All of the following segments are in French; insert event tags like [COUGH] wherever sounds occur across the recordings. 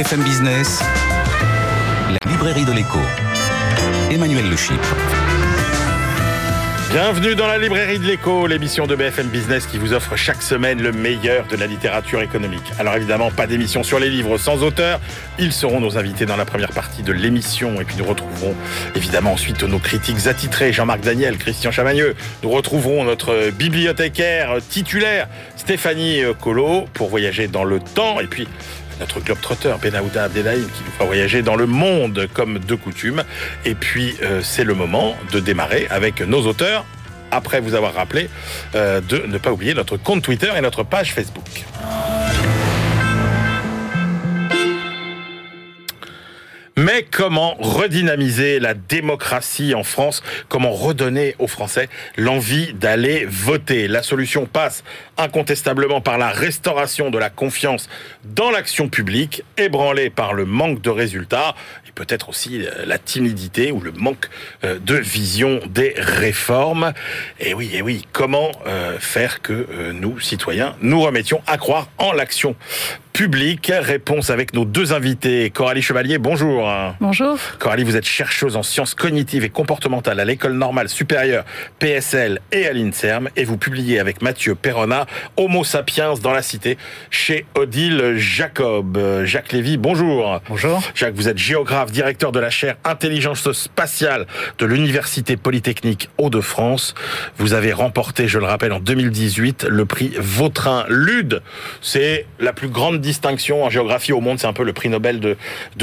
BFM Business, la librairie de l'écho. Emmanuel Le Bienvenue dans la librairie de l'écho, l'émission de BFM Business qui vous offre chaque semaine le meilleur de la littérature économique. Alors évidemment, pas d'émission sur les livres sans auteur. Ils seront nos invités dans la première partie de l'émission. Et puis nous retrouverons évidemment ensuite nos critiques attitrés, Jean-Marc Daniel, Christian Chavagneux. Nous retrouverons notre bibliothécaire titulaire, Stéphanie Colo, pour voyager dans le temps. Et puis notre globe-trotteur Benaouda Abdelhaim qui nous fera voyager dans le monde comme de coutume. Et puis euh, c'est le moment de démarrer avec nos auteurs. Après vous avoir rappelé euh, de ne pas oublier notre compte Twitter et notre page Facebook. Mais comment redynamiser la démocratie en France? Comment redonner aux Français l'envie d'aller voter? La solution passe incontestablement par la restauration de la confiance dans l'action publique, ébranlée par le manque de résultats et peut-être aussi euh, la timidité ou le manque euh, de vision des réformes. Et oui, et oui, comment euh, faire que nous, citoyens, nous remettions à croire en l'action public. Réponse avec nos deux invités. Coralie Chevalier, bonjour. Bonjour. Coralie, vous êtes chercheuse en sciences cognitives et comportementales à l'École normale supérieure PSL et à l'INSERM et vous publiez avec Mathieu Perrona Homo sapiens dans la cité chez Odile Jacob. Jacques Lévy, bonjour. Bonjour. Jacques, vous êtes géographe, directeur de la chaire Intelligence spatiale de l'Université Polytechnique Hauts-de-France. Vous avez remporté, je le rappelle, en 2018 le prix Vautrin Lude. C'est la plus grande distinction en géographie au monde, c'est un peu le prix Nobel de,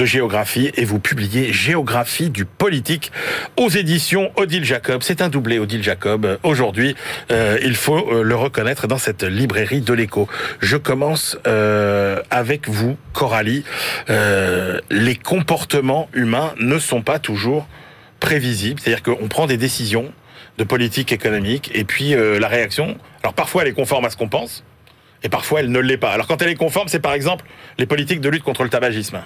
géographie, et vous publiez Géographie du politique aux éditions Odile Jacob. C'est un doublé Odile Jacob. Aujourd'hui, euh, il faut euh, le reconnaître dans cette librairie de l'écho. Je commence euh, avec vous, Coralie. Les comportements humains ne sont pas toujours prévisibles, c'est-à-dire qu'on prend des décisions de politique économique, et puis la réaction, alors parfois elle est conforme à ce qu'on pense, et parfois elle ne l'est pas. Alors quand elle est conforme, c'est par exemple les politiques de lutte contre le tabagisme.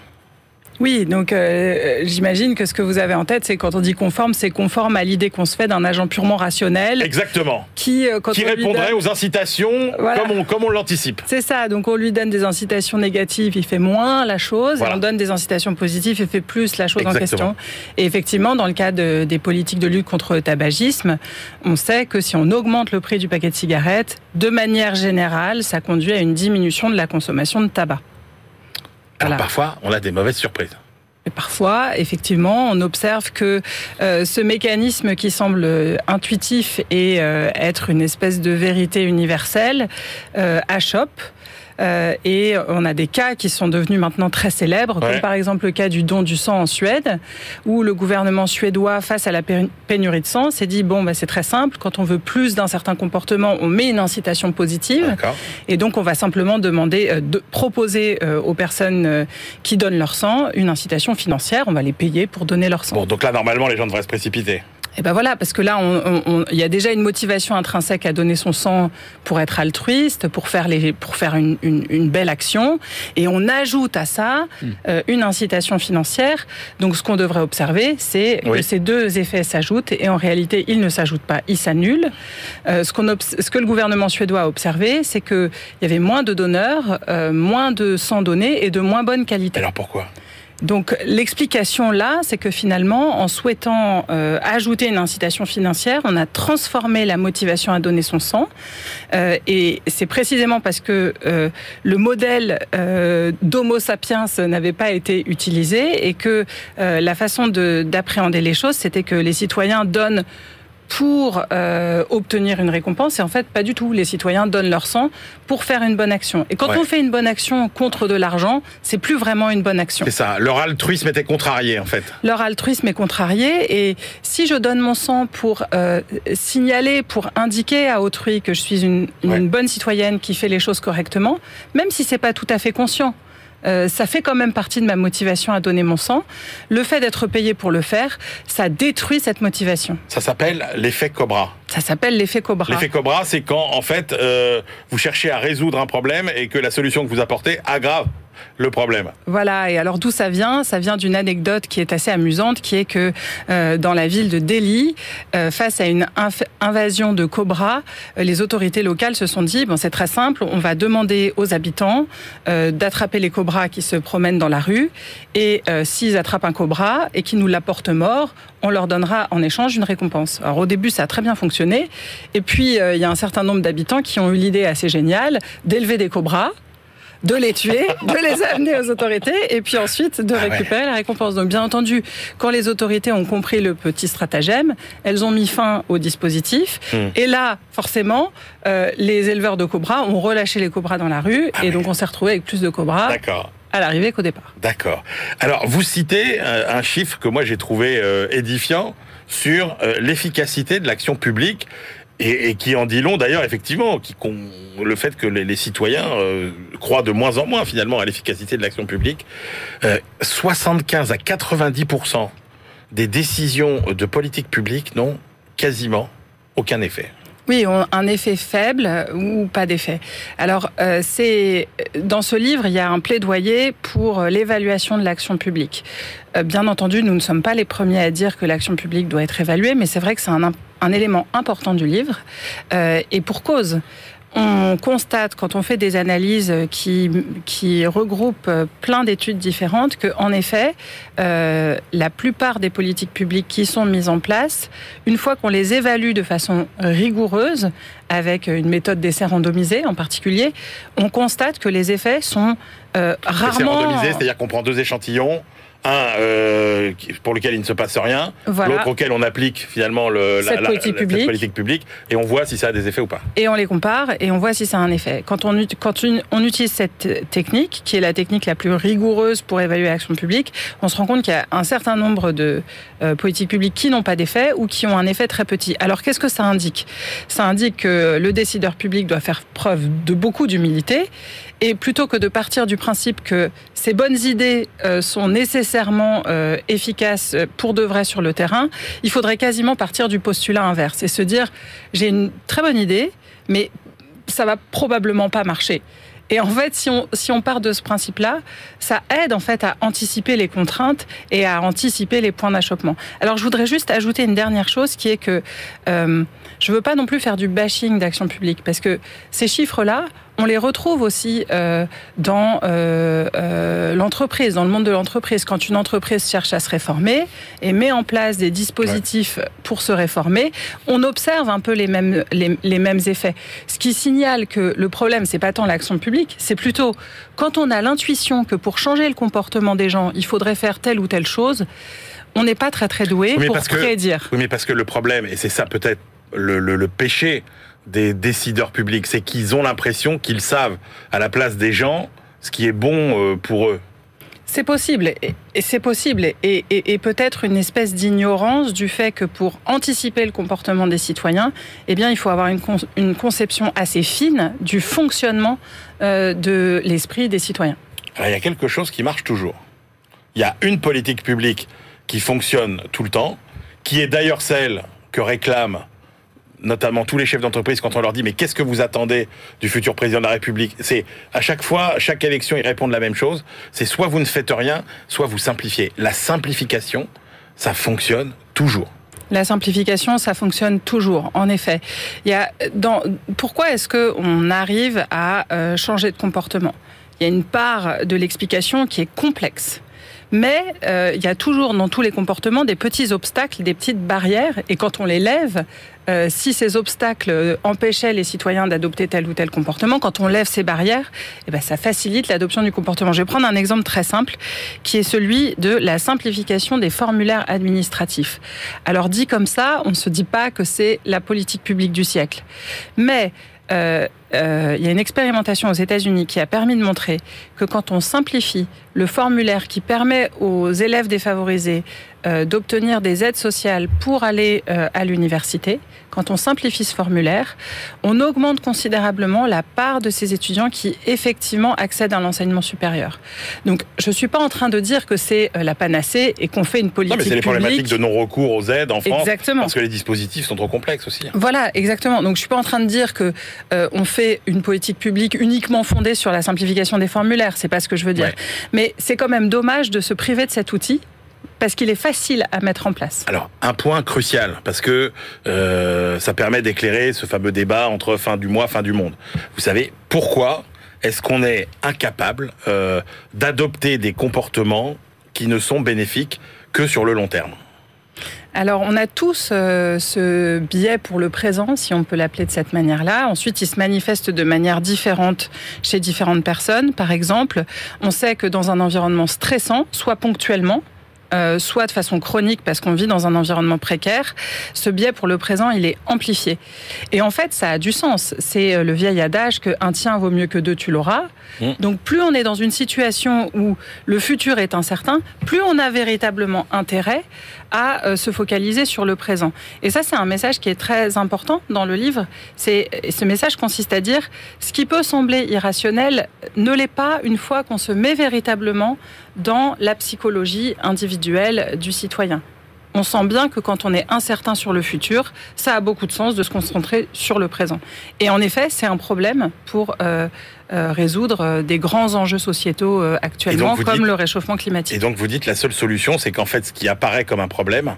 Oui, donc euh, j'imagine que ce que vous avez en tête, c'est quand on dit conforme, c'est conforme à l'idée qu'on se fait d'un agent purement rationnel. Exactement. Qui, euh, quand qui on lui répondrait donne- aux incitations Voilà. comme on, comme on l'anticipe. C'est ça, donc on lui donne des incitations négatives, il fait moins la chose, Voilà. et on donne des incitations positives, il fait plus la chose en question. Et effectivement, dans le cas de- des politiques de lutte contre le tabagisme, on sait que si on augmente le prix du paquet de cigarettes, de manière générale, ça conduit à une diminution de la consommation de tabac. Alors Voilà. parfois, on a des mauvaises surprises. Et parfois, effectivement, on observe que euh, ce mécanisme qui semble euh, intuitif et euh, être une espèce de vérité universelle euh, achoppe. Euh, et on a des cas qui sont devenus maintenant très célèbres, Ouais. comme par exemple le cas du don du sang en Suède, où le gouvernement suédois, face à la pénurie de sang, s'est dit bon, bah, c'est très simple. Quand on veut plus d'un certain comportement, on met une incitation positive. Et donc, on va simplement demander, euh, de proposer euh, aux personnes qui donnent leur sang une incitation financière. On va les payer pour donner leur sang. Bon, donc là, normalement, les gens devraient se précipiter. Et ben voilà, parce que là, il y a déjà une motivation intrinsèque à donner son sang pour être altruiste, pour faire les, pour faire une, une- une belle action, et on ajoute à ça Hmm. euh, une incitation financière. Donc, ce qu'on devrait observer, c'est Oui. que ces deux effets s'ajoutent, et en réalité, ils ne s'ajoutent pas, ils s'annulent. Euh, ce, qu'on ce que le gouvernement suédois a observé, c'est que il y avait moins de donneurs, euh, moins de sang donné et de moins bonne qualité. Alors pourquoi? Donc l'explication là, c'est que finalement, en souhaitant euh, ajouter une incitation financière, on a transformé la motivation à donner son sang. Euh, et c'est précisément parce que euh, le modèle euh, d'Homo sapiens n'avait pas été utilisé et que la façon de- d'appréhender les choses, c'était que les citoyens donnent pour euh, obtenir une récompense et en fait pas du tout. Les citoyens donnent leur sang pour faire une bonne action. Et quand Ouais. on fait une bonne action contre de l'argent, c'est plus vraiment une bonne action. C'est ça. Leur altruisme était contrarié, en fait. Leur altruisme est contrarié et si je donne mon sang pour euh, signaler, pour indiquer à autrui que je suis une, une Ouais. bonne citoyenne qui fait les choses correctement, même si c'est pas tout à fait conscient. Euh, ça fait quand même partie de ma motivation à donner mon sang. Le fait d'être payé pour le faire, ça détruit cette motivation. Ça s'appelle l'effet Cobra. Ça s'appelle l'effet Cobra. L'effet Cobra, c'est quand, en fait, euh, vous cherchez à résoudre un problème et que la solution que vous apportez aggrave le problème. Voilà, et alors d'où ça vient? Ça vient d'une anecdote qui est assez amusante, qui est que euh, dans la ville de Delhi, euh, face à une invasion de cobras, euh, les autorités locales se sont dit, bon c'est très simple, on va demander aux habitants d'attraper les cobras qui se promènent dans la rue, et s'ils attrapent un cobra et qu'ils nous l'apportent mort, on leur donnera en échange une récompense. Alors au début, ça a très bien fonctionné. Et puis, il y a un certain nombre d'habitants qui ont eu l'idée assez géniale d'élever des cobras de les tuer, de les amener aux autorités et puis ensuite de ah récupérer la récompense. Donc bien entendu, quand les autorités ont compris le petit stratagème, elles ont mis fin au dispositif. Hmm. Et là, forcément, euh, les éleveurs de cobras ont relâché les cobras dans la rue ah et donc on s'est retrouvé avec plus de cobras. à l'arrivée qu'au départ. D'accord. Alors, vous citez euh, un chiffre que moi j'ai trouvé euh, édifiant sur l'efficacité de l'action publique et, qui en dit long d'ailleurs effectivement, qui le fait que les, citoyens euh, croient de moins en moins finalement à l'efficacité de l'action publique. 75 euh, à 90% des décisions de politique publique n'ont quasiment aucun effet. Oui, un effet faible ou pas d'effet. Alors, euh, c'est dans ce livre, il y a un plaidoyer pour l'évaluation de l'action publique. bien entendu, nous ne sommes pas les premiers à dire que l'action publique doit être évaluée, mais c'est vrai que c'est un, un élément important du livre, euh, et pour cause. On constate, quand on fait des analyses qui, qui regroupent plein d'études différentes, que, en effet, euh, la plupart des politiques publiques qui sont mises en place, une fois qu'on les évalue de façon rigoureuse, avec une méthode d'essai randomisé en particulier, on constate que les effets sont euh, rarement... randomisé, c'est-à-dire qu'on prend deux échantillons, un euh, pour lequel il ne se passe rien, l'autre auquel on applique finalement le, cette, politique publique. et on voit si ça a des effets ou pas. Et on les compare et on voit si ça a un effet. Quand on, quand on utilise cette technique, qui est la technique la plus rigoureuse pour évaluer l'action publique, on se rend compte qu'il y a un certain nombre de euh, politiques publiques qui n'ont pas d'effet ou qui ont un effet très petit. Alors qu'est-ce que ça indique? Ça indique que le décideur public doit faire preuve de beaucoup d'humilité et plutôt que de partir du principe que ces bonnes idées euh, sont nécessairement euh, efficaces pour de vrai sur le terrain, il faudrait quasiment partir du postulat inverse et se dire j'ai une très bonne idée, mais ça va probablement pas marcher. Et en fait, si on, si on part de ce principe-là, ça aide en fait à anticiper les contraintes et à anticiper les points d'achoppement. Alors, je voudrais juste ajouter une dernière chose qui est que euh, je veux pas non plus faire du bashing d'action publique parce que ces chiffres-là, on les retrouve aussi euh, dans euh, euh, l'entreprise, dans le monde de l'entreprise. Quand une entreprise cherche à se réformer et met en place des dispositifs pour se réformer, on observe un peu les mêmes, les, mêmes effets. Ce qui signale que le problème, c'est pas tant l'action publique, c'est plutôt quand on a l'intuition que pour changer le comportement des gens, il faudrait faire telle ou telle chose, on n'est pas très très doué pour prédire. oui, mais parce que le problème, et c'est ça peut-être le, le péché, des décideurs publics, c'est qu'ils ont l'impression qu'ils savent à la place des gens ce qui est bon euh, pour eux. C'est possible, et c'est possible, et, peut-être une espèce d'ignorance du fait que pour anticiper le comportement des citoyens, eh bien, il faut avoir une, conception assez fine du fonctionnement euh, de l'esprit des citoyens. il y a quelque chose qui marche toujours. Il y a une politique publique qui fonctionne tout le temps, qui est d'ailleurs celle que réclament notamment tous les chefs d'entreprise, quand on leur dit mais qu'est-ce que vous attendez du futur président de la République? C'est à chaque fois, chaque élection, ils répondent la même chose. C'est soit vous ne faites rien, soit vous simplifiez. La simplification, ça fonctionne toujours. La simplification, ça fonctionne toujours. En effet, il y a dans pourquoi est-ce que on arrive à euh, changer de comportement? Il y a une part de l'explication qui est complexe. Mais euh, il y a toujours dans tous les comportements des petits obstacles, des petites barrières, et quand on les lève, euh, si ces obstacles empêchaient les citoyens d'adopter tel ou tel comportement, quand on lève ces barrières, eh ben, ça facilite l'adoption du comportement. Je vais prendre un exemple très simple, qui est celui de la simplification des formulaires administratifs. Alors dit comme ça, on ne se dit pas que c'est la politique publique du siècle. Mais euh, euh, il y a une expérimentation aux États-Unis qui a permis de montrer que quand on simplifie le formulaire qui permet aux élèves défavorisés euh, d'obtenir des aides sociales pour aller euh, à l'université, quand on simplifie ce formulaire, on augmente considérablement la part de ces étudiants qui effectivement accèdent à l'enseignement supérieur. Donc, je ne suis pas en train de dire que c'est euh, la panacée et qu'on fait une politique Non, mais c'est les problématiques de non-recours aux aides en France. Exactement. Parce que les dispositifs sont trop complexes aussi. Voilà, exactement. Donc je suis pas en train de dire que on fait une politique publique uniquement fondée sur la simplification des formulaires. C'est pas ce que je veux dire. Ouais. Mais c'est quand même dommage de se priver de cet outil parce qu'il est facile à mettre en place. Alors, un point crucial, parce que euh, ça permet d'éclairer ce fameux débat entre fin du mois, fin du monde. Vous savez, pourquoi est-ce qu'on est incapable euh, d'adopter des comportements qui ne sont bénéfiques que sur le long terme? Alors, on a tous euh, ce biais pour le présent, si on peut l'appeler de cette manière-là. Ensuite, il se manifeste de manière différente chez différentes personnes. Par exemple, on sait que dans un environnement stressant, soit ponctuellement, euh, soit de façon chronique parce qu'on vit dans un environnement précaire, ce biais pour le présent, il est amplifié. Et en fait, ça a du sens. C'est euh, le vieil adage que un tien vaut mieux que deux, tu l'auras. Mmh. Donc plus on est dans une situation où le futur est incertain, plus on a véritablement intérêt à euh, se focaliser sur le présent. Et ça, c'est un message qui est très important dans le livre. C'est ce message consiste à dire ce qui peut sembler irrationnel ne l'est pas une fois qu'on se met véritablement dans la psychologie individuelle du citoyen. On sent bien que quand on est incertain sur le futur, ça a beaucoup de sens de se concentrer sur le présent. Et en effet, c'est un problème pour euh, euh, résoudre euh, des grands enjeux sociétaux euh, actuellement, comme dites- le réchauffement climatique. Et donc, vous dites la seule solution, c'est qu'en fait, ce qui apparaît comme un problème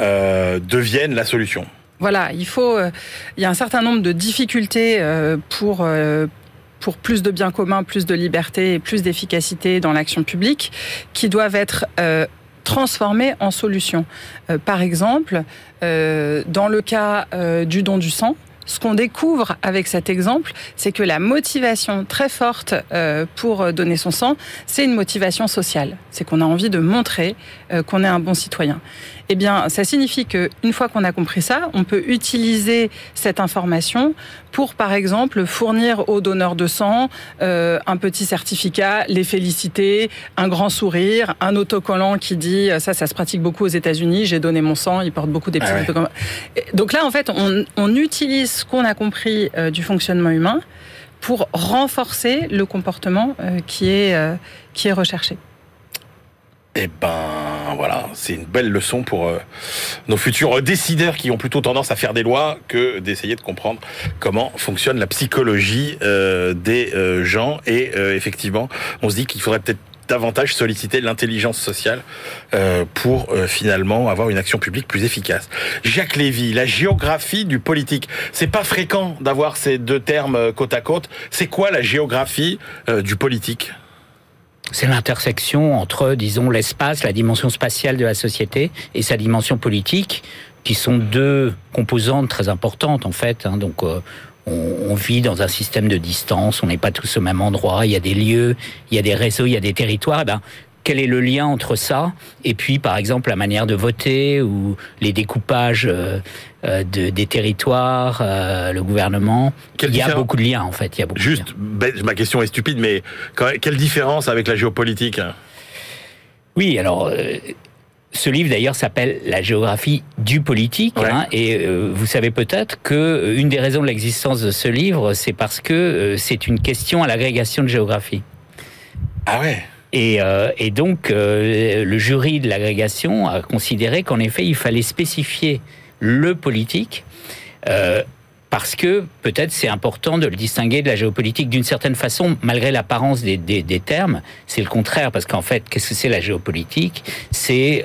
devienne la solution. Voilà, il faut. il y a un certain nombre de difficultés pour. pour plus de biens communs, plus de liberté et plus d'efficacité dans l'action publique, qui doivent être euh, transformées en solutions. Euh, par exemple, euh, dans le cas euh, du don du sang, ce qu'on découvre avec cet exemple, c'est que la motivation très forte pour donner son sang, c'est une motivation sociale. C'est qu'on a envie de montrer qu'on est un bon citoyen. Eh bien, ça signifie que une fois qu'on a compris ça, on peut utiliser cette information pour, par exemple, fournir aux donneurs de sang euh, un petit certificat, les féliciter, un grand sourire, un autocollant qui dit ça, ça se pratique beaucoup aux États-Unis. J'ai donné mon sang, ils portent beaucoup des petits Ah ouais. autocollants. Et Donc là, en fait, on, on utilise ce qu'on a compris euh, du fonctionnement humain pour renforcer le comportement euh, qui est euh, qui est recherché. Eh ben voilà, c'est une belle leçon pour euh, nos futurs décideurs qui ont plutôt tendance à faire des lois que d'essayer de comprendre comment fonctionne la psychologie euh, des euh, gens. Et euh, effectivement, on se dit qu'il faudrait peut-être davantage solliciter l'intelligence sociale euh, pour euh, finalement avoir une action publique plus efficace. Jacques Lévy, la géographie du politique. C'est pas fréquent d'avoir ces deux termes euh, côte à côte. C'est quoi la géographie euh, du politique? C'est l'intersection entre, disons, l'espace, la dimension spatiale de la société et sa dimension politique, qui sont deux composantes très importantes en fait. hein. Donc, euh, on, vit dans un système de distance, on n'est pas tous au même endroit. Il y a des lieux, il y a des réseaux, il y a des territoires. Eh ben, quel est le lien entre ça et puis, par exemple, la manière de voter ou les découpages euh, euh, de, des territoires, euh, le gouvernement Quelle Il y a beaucoup de liens en fait. Il y a beaucoup de liens. Juste, ben, ma question est stupide, mais quand- quelle différence avec la géopolitique? Oui, alors euh, ce livre d'ailleurs s'appelle La géographie du politique, Ouais. hein, et euh, vous savez peut-être que une des raisons de l'existence de ce livre, c'est parce que euh, c'est une question à l'agrégation de géographie. Ah ouais? Et, euh, et donc euh, le jury de l'agrégation a considéré qu'en effet il fallait spécifier le politique. euh, parce que peut-être c'est important de le distinguer de la géopolitique d'une certaine façon, malgré l'apparence des, termes. C'est le contraire, parce qu'en fait, qu'est-ce que c'est la géopolitique? C'est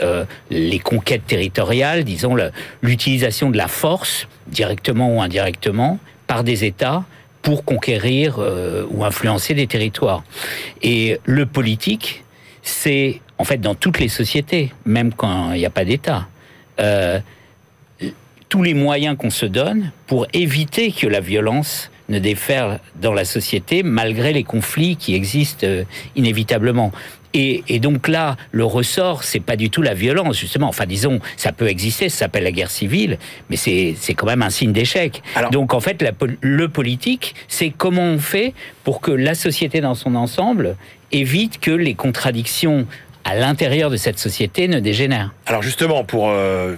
les conquêtes territoriales, disons l'utilisation de la force, directement ou indirectement, par des États pour conquérir euh, ou influencer des territoires. Et le politique, c'est en fait dans toutes les sociétés, même quand il n'y a pas d'État. Euh, tous les moyens qu'on se donne pour éviter que la violence ne déferle dans la société malgré les conflits qui existent euh, inévitablement. Et, et donc là, le ressort, c'est pas du tout la violence, justement. Enfin, disons, ça peut exister, ça s'appelle la guerre civile, mais c'est quand même un signe d'échec. Donc en fait, la le politique, c'est comment on fait pour que la société dans son ensemble évite que les contradictions à l'intérieur de cette société ne dégénère. Alors justement, pour euh,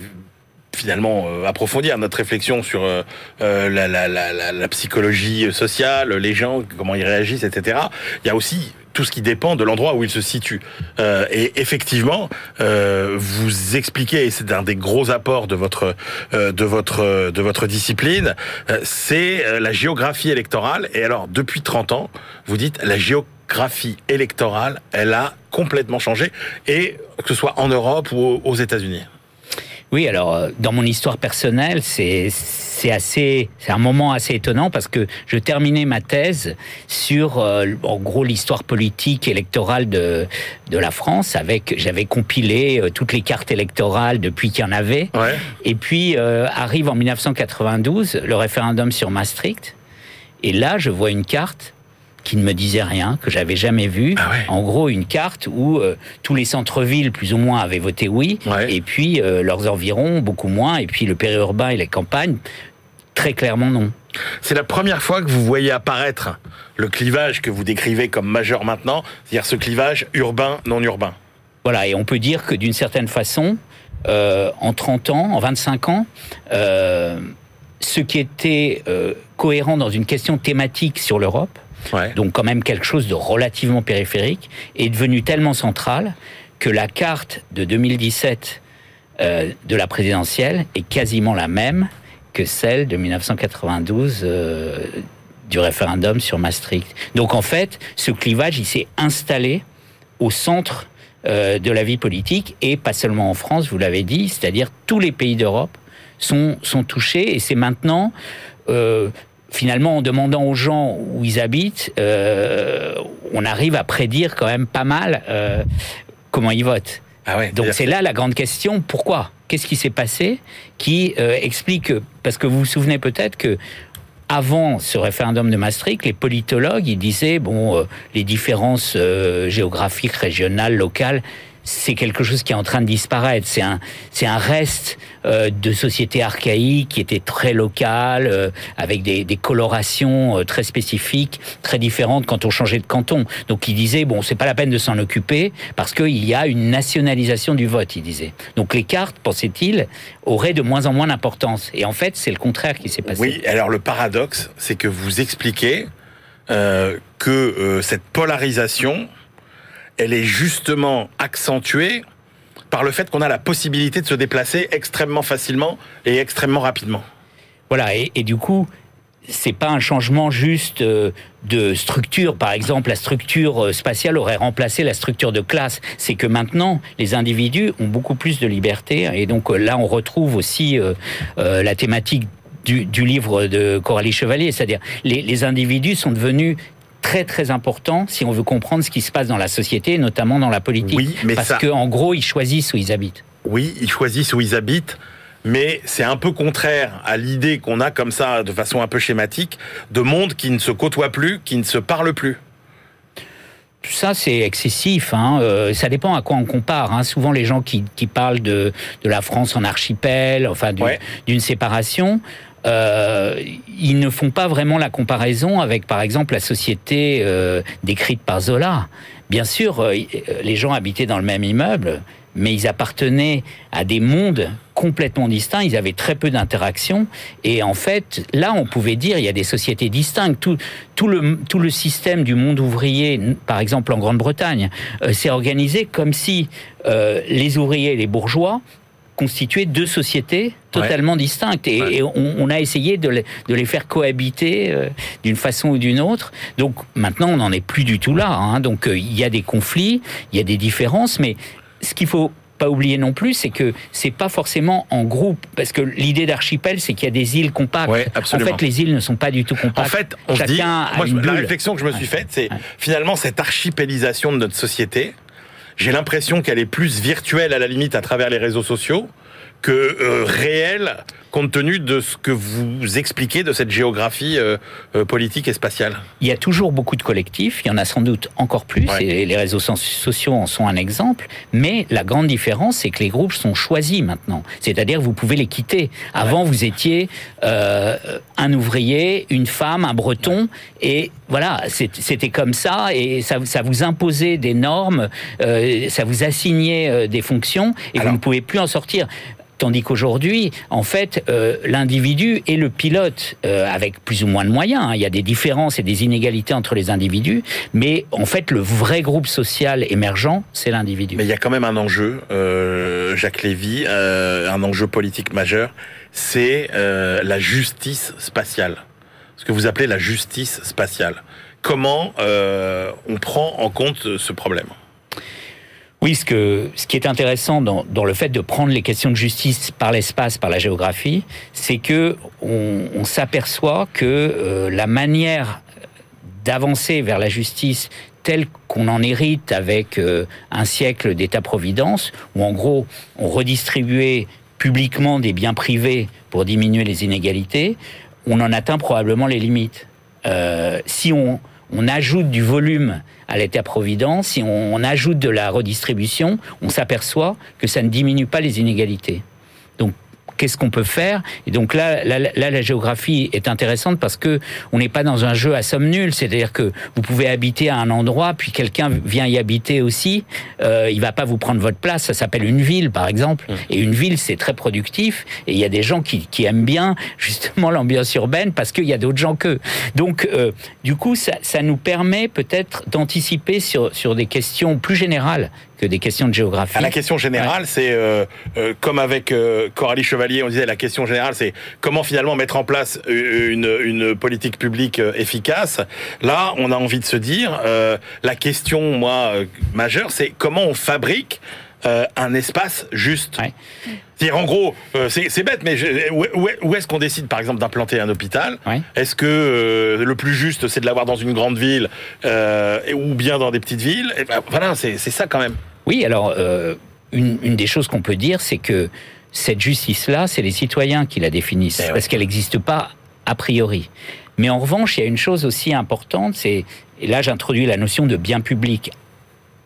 finalement euh, approfondir notre réflexion sur euh, euh, la, la, la, la, psychologie sociale, les gens, comment ils réagissent, etc. Il y a aussi tout ce qui dépend de l'endroit où ils se situent. Euh, et effectivement, euh, vous expliquez, et c'est un des gros apports de votre euh, de votre de votre discipline, c'est la géographie électorale. Et alors, depuis 30 ans, vous dites la géographie électorale, elle a complètement changé, et que ce soit en Europe ou aux États-Unis. Oui, alors euh, dans mon histoire personnelle, c'est c'est assez c'est un moment assez étonnant parce que je terminais ma thèse sur euh, en gros l'histoire politique électorale de de la France avec j'avais compilé euh, toutes les cartes électorales depuis qu'il y en avait. Ouais. Et puis arrive en 1992 le référendum sur Maastricht et là je vois une carte qui ne me disait rien, que j'avais jamais vu. Ah ouais. En gros, une carte où euh, tous les centres-villes, plus ou moins, avaient voté oui, Ouais. et puis euh, leurs environs, beaucoup moins, et puis le périurbain et les campagnes, très clairement non. C'est la première fois que vous voyez apparaître le clivage que vous décrivez comme majeur maintenant, c'est-à-dire ce clivage urbain-non urbain. Voilà, et on peut dire que d'une certaine façon, euh, en 30 ans, en 25 ans, ce qui était cohérent dans une question thématique sur l'Europe, Donc quand même quelque chose de relativement périphérique, est devenu tellement central que la carte de 2017 euh, de la présidentielle est quasiment la même que celle de 1992 euh, du référendum sur Maastricht. Donc en fait, ce clivage, il s'est installé au centre euh, de la vie politique et pas seulement en France, vous l'avez dit, c'est-à-dire tous les pays d'Europe sont, sont touchés et c'est maintenant finalement, en demandant aux gens où ils habitent, euh, on arrive à prédire quand même pas mal euh, comment ils votent. Ah ouais. Donc c'est là la grande question. Pourquoi? Qu'est-ce qui s'est passé qui euh, explique que- parce que vous vous souvenez peut-être que avant ce référendum de Maastricht, les politologues ils disaient bon euh, les différences euh, géographiques, régionales, locales c'est quelque chose qui est en train de disparaître. C'est un, c'est un reste euh, de société archaïque qui était très locale, euh, avec des, colorations euh, très spécifiques, très différentes quand on changeait de canton. Donc il disait bon, c'est pas la peine de s'en occuper parce qu'il y a une nationalisation du vote. Il disait. Donc les cartes, pensait-il, auraient de moins en moins d'importance. Et en fait, c'est le contraire qui s'est passé. Oui, alors le paradoxe, c'est que vous expliquez que cette polarisation, elle est justement accentuée par le fait qu'on a la possibilité de se déplacer extrêmement facilement et extrêmement rapidement. Voilà, et, du coup, c'est pas un changement juste euh, de structure. Par exemple, la structure euh, spatiale aurait remplacé la structure de classe. C'est que maintenant, les individus ont beaucoup plus de liberté. Et donc euh, là, on retrouve aussi la thématique du, livre de Coralie Chevalier, c'est-à-dire les individus sont devenus très très importants si on veut comprendre ce qui se passe dans la société, notamment dans la politique. Oui, mais Parce ça- que en gros, ils choisissent où ils habitent. Oui, ils choisissent où ils habitent, mais c'est un peu contraire à l'idée qu'on a comme ça, de façon un peu schématique, de mondes qui ne se côtoient plus, qui ne se parlent plus. Tout ça, c'est excessif. Hein. Euh, ça dépend à quoi on compare. Hein. Souvent, les gens qui, qui parlent de, de la France en archipel, enfin d'une Ouais. d'une séparation, euh, ils ne font pas vraiment la comparaison avec, par exemple, la société euh, décrite par Zola. Bien sûr, euh, les gens habitaient dans le même immeuble, mais ils appartenaient à des mondes complètement distincts. Ils avaient très peu d'interactions. Et en fait, là, on pouvait dire il y a des sociétés distinctes. Tout, tout, le, tout le système du monde ouvrier, par exemple en Grande-Bretagne, euh, s'est organisé comme si euh, les ouvriers et les bourgeois constituaient deux sociétés totalement distinctes. Et, Ouais. et on, on a essayé de les, de les faire cohabiter euh, d'une façon ou d'une autre. Donc maintenant, on n'en est plus du tout là. hein. Donc euh, il y a des conflits, il y a des différences, mais ce qu'il faut pas oublier non plus, c'est que c'est pas forcément en groupe, parce que l'idée d'archipel, c'est qu'il y a des îles compactes. Ouais, en fait, les îles ne sont pas du tout compactes. En fait, on Chacun dit, a moi, une la bulle. réflexion que je me suis faite, c'est finalement cette archipélisation de notre société. J'ai l'impression qu'elle est plus virtuelle à la limite à travers les réseaux sociaux que euh, réel compte tenu de ce que vous expliquez de cette géographie euh, euh, politique et spatiale Il y a toujours beaucoup de collectifs, il y en a sans doute encore plus, Ouais. et les réseaux so- sociaux en sont un exemple, mais la grande différence, c'est que les groupes sont choisis maintenant. C'est-à-dire vous pouvez les quitter. Avant, vous étiez euh, un ouvrier, une femme, un breton, et voilà, c'était comme ça, et ça, ça vous imposait des normes, euh, ça vous assignait euh, des fonctions, et Alors- vous ne pouvez plus en sortir. Tandis qu'aujourd'hui, en fait, euh, l'individu est le pilote, euh, avec plus ou moins de moyens. hein. Il y a des différences et des inégalités entre les individus, mais en fait, le vrai groupe social émergent, c'est l'individu. Mais il y a quand même un enjeu, euh, Jacques Lévy, un enjeu politique majeur, c'est la justice spatiale. Ce que vous appelez la justice spatiale. Comment on prend en compte ce problème? Oui, ce, que, ce qui est intéressant dans, le fait de prendre les questions de justice par l'espace, par la géographie, c'est que on s'aperçoit que euh, la manière d'avancer vers la justice telle qu'on en hérite avec euh, un siècle d'État-providence, où en gros on redistribuait publiquement des biens privés pour diminuer les inégalités, on en atteint probablement les limites. Euh, si on, on ajoute du volume à l'État-providence, si on, ajoute de la redistribution, on s'aperçoit que ça ne diminue pas les inégalités. Qu'est-ce qu'on peut faire Et donc là, là, là, la géographie est intéressante parce que on n'est pas dans un jeu à somme nulle. C'est-à-dire que vous pouvez habiter à un endroit, puis quelqu'un vient y habiter aussi. Euh, il va pas vous prendre votre place. Ça s'appelle une ville, par exemple. Et une ville, c'est très productif. Et il y a des gens qui, qui aiment bien justement l'ambiance urbaine parce qu'il y a d'autres gens qu'eux. Donc, euh, du coup, ça, ça nous permet peut-être d'anticiper sur, sur des questions plus générales que des questions de géographie. Ah, La question générale, c'est euh, euh, comme avec euh, Coralie Chevalier, on disait la question générale, c'est comment finalement mettre en place une, une politique publique efficace. Là, on a envie de se dire, la question, moi, majeure, c'est comment on fabrique un espace juste. Ouais. C'est-à-dire, en gros, euh, c'est bête, mais je- où, est-ce qu'on décide, par exemple, d'implanter un hôpital? Est-ce que euh, le plus juste, c'est de l'avoir dans une grande ville euh, ou bien dans des petites villes? Et ben, Voilà, c'est ça quand même. Oui, alors euh, une, une des choses qu'on peut dire, c'est que cette justice-là, c'est les citoyens qui la définissent, Eh parce qu'elle n'existe pas a priori. Mais en revanche, il y a une chose aussi importante, c'est, et là j'introduis la notion de bien public,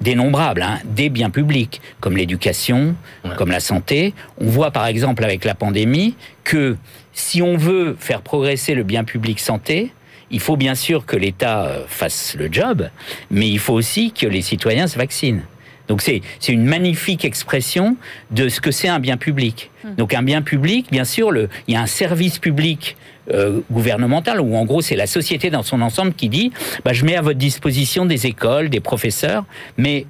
dénombrables, hein, des biens publics, comme l'éducation, Ouais. comme la santé. On voit par exemple avec la pandémie que si on veut faire progresser le bien public santé, il faut bien sûr que l'État euh, fasse le job, mais il faut aussi que les citoyens se vaccinent. Donc c'est c'est une magnifique expression de ce que c'est un bien public. Donc un bien public, bien sûr, le, il y a un service public euh, gouvernemental où en gros c'est la société dans son ensemble qui dit bah, je mets à votre disposition des écoles, des professeurs, mais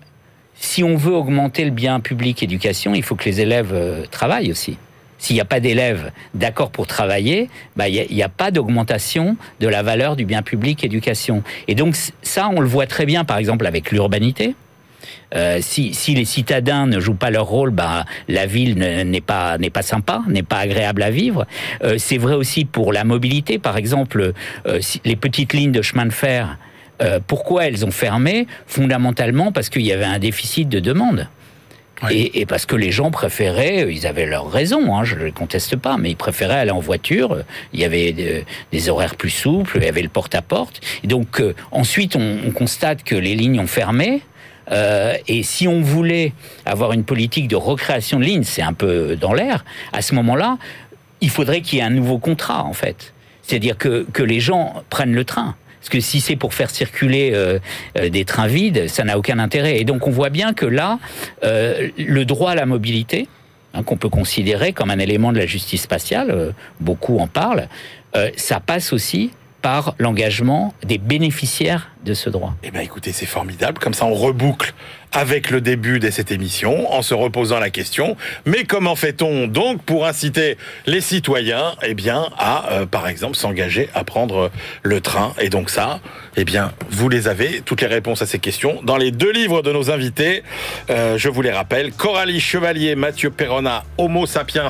si on veut augmenter le bien public éducation, il faut que les élèves euh, travaillent aussi. S'il n'y a pas d'élèves d'accord pour travailler, bah, il n'y a, a pas d'augmentation de la valeur du bien public éducation. Et donc ça, on le voit très bien, par exemple, avec l'urbanité. Euh, si, si les citadins ne jouent pas leur rôle, bah, la ville ne- n'est pas n'est pas sympa, n'est pas agréable à vivre. Euh, c'est vrai aussi pour la mobilité, par exemple, euh, si- les petites lignes de chemin de fer. pourquoi elles ont fermé? Fondamentalement parce qu'il y avait un déficit de demande. Et, et parce que les gens préféraient, ils avaient leur raison, hein, je ne le conteste pas, mais ils préféraient aller en voiture. Il y avait de- des horaires plus souples, il y avait le porte-à-porte. Et donc euh, ensuite, on, on constate que les lignes ont fermé. Euh, et si on voulait avoir une politique de recréation de lignes, c'est un peu dans l'air. À ce moment-là, il faudrait qu'il y ait un nouveau contrat, en fait. C'est-à-dire que, que les gens prennent le train. Parce que si c'est pour faire circuler euh, euh, des trains vides, ça n'a aucun intérêt. Et donc on voit bien que là, euh, le droit à la mobilité, hein, qu'on peut considérer comme un élément de la justice spatiale, euh, beaucoup en parlent, euh, ça passe aussi par l'engagement des bénéficiaires de ce droit. Eh ben écoutez, c'est formidable. Comme ça, on reboucle avec le début de cette émission en se reposant la question. Mais comment fait-on donc pour inciter les citoyens, eh bien, à, euh, par exemple, s'engager à prendre le train? Et donc ça, eh bien, vous les avez toutes les réponses à ces questions dans les deux livres de nos invités. Euh, je vous les rappelle Coralie Chevalier, Mathieu Perrona, Homo sapiens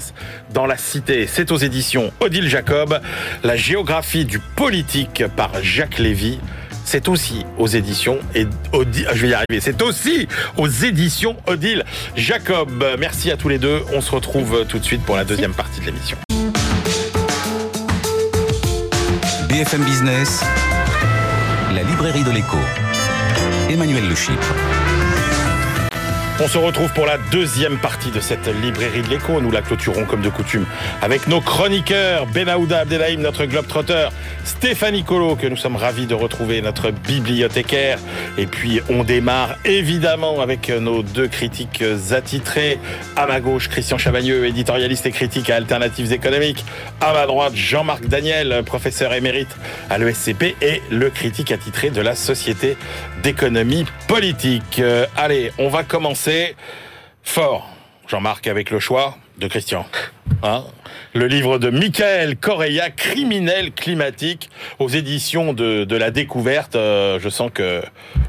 dans la cité. C'est aux éditions Odile Jacob. La géographie du politique par Jacques Lévy. C'est aussi aux éditions et Odi- je vais y arriver. C'est aussi aux éditions Odile Jacob. Merci à tous les deux. On se retrouve tout de suite pour la deuxième partie de l'émission. BFM Business, la librairie de l'écho. Emmanuel Le Chypre. On se retrouve pour la deuxième partie de cette librairie de l'écho. Nous la clôturons comme de coutume avec nos chroniqueurs Benahouda Abdelhaim, notre globetrotter, Stéphanie Colo, que nous sommes ravis de retrouver, notre bibliothécaire. Et puis on démarre évidemment avec nos deux critiques attitrés. À ma gauche, Christian Chavagneux, éditorialiste et critique à Alternatives économiques. À ma droite, Jean-Marc Daniel, professeur émérite à l'ESCP et le critique attitré de la Société d'économie politique. Euh, allez, on va commencer fort, Jean-Marc, avec le choix de Christian. Hein le livre de Michael Correia, Criminel climatique, aux éditions de, de la découverte. Euh, je sens que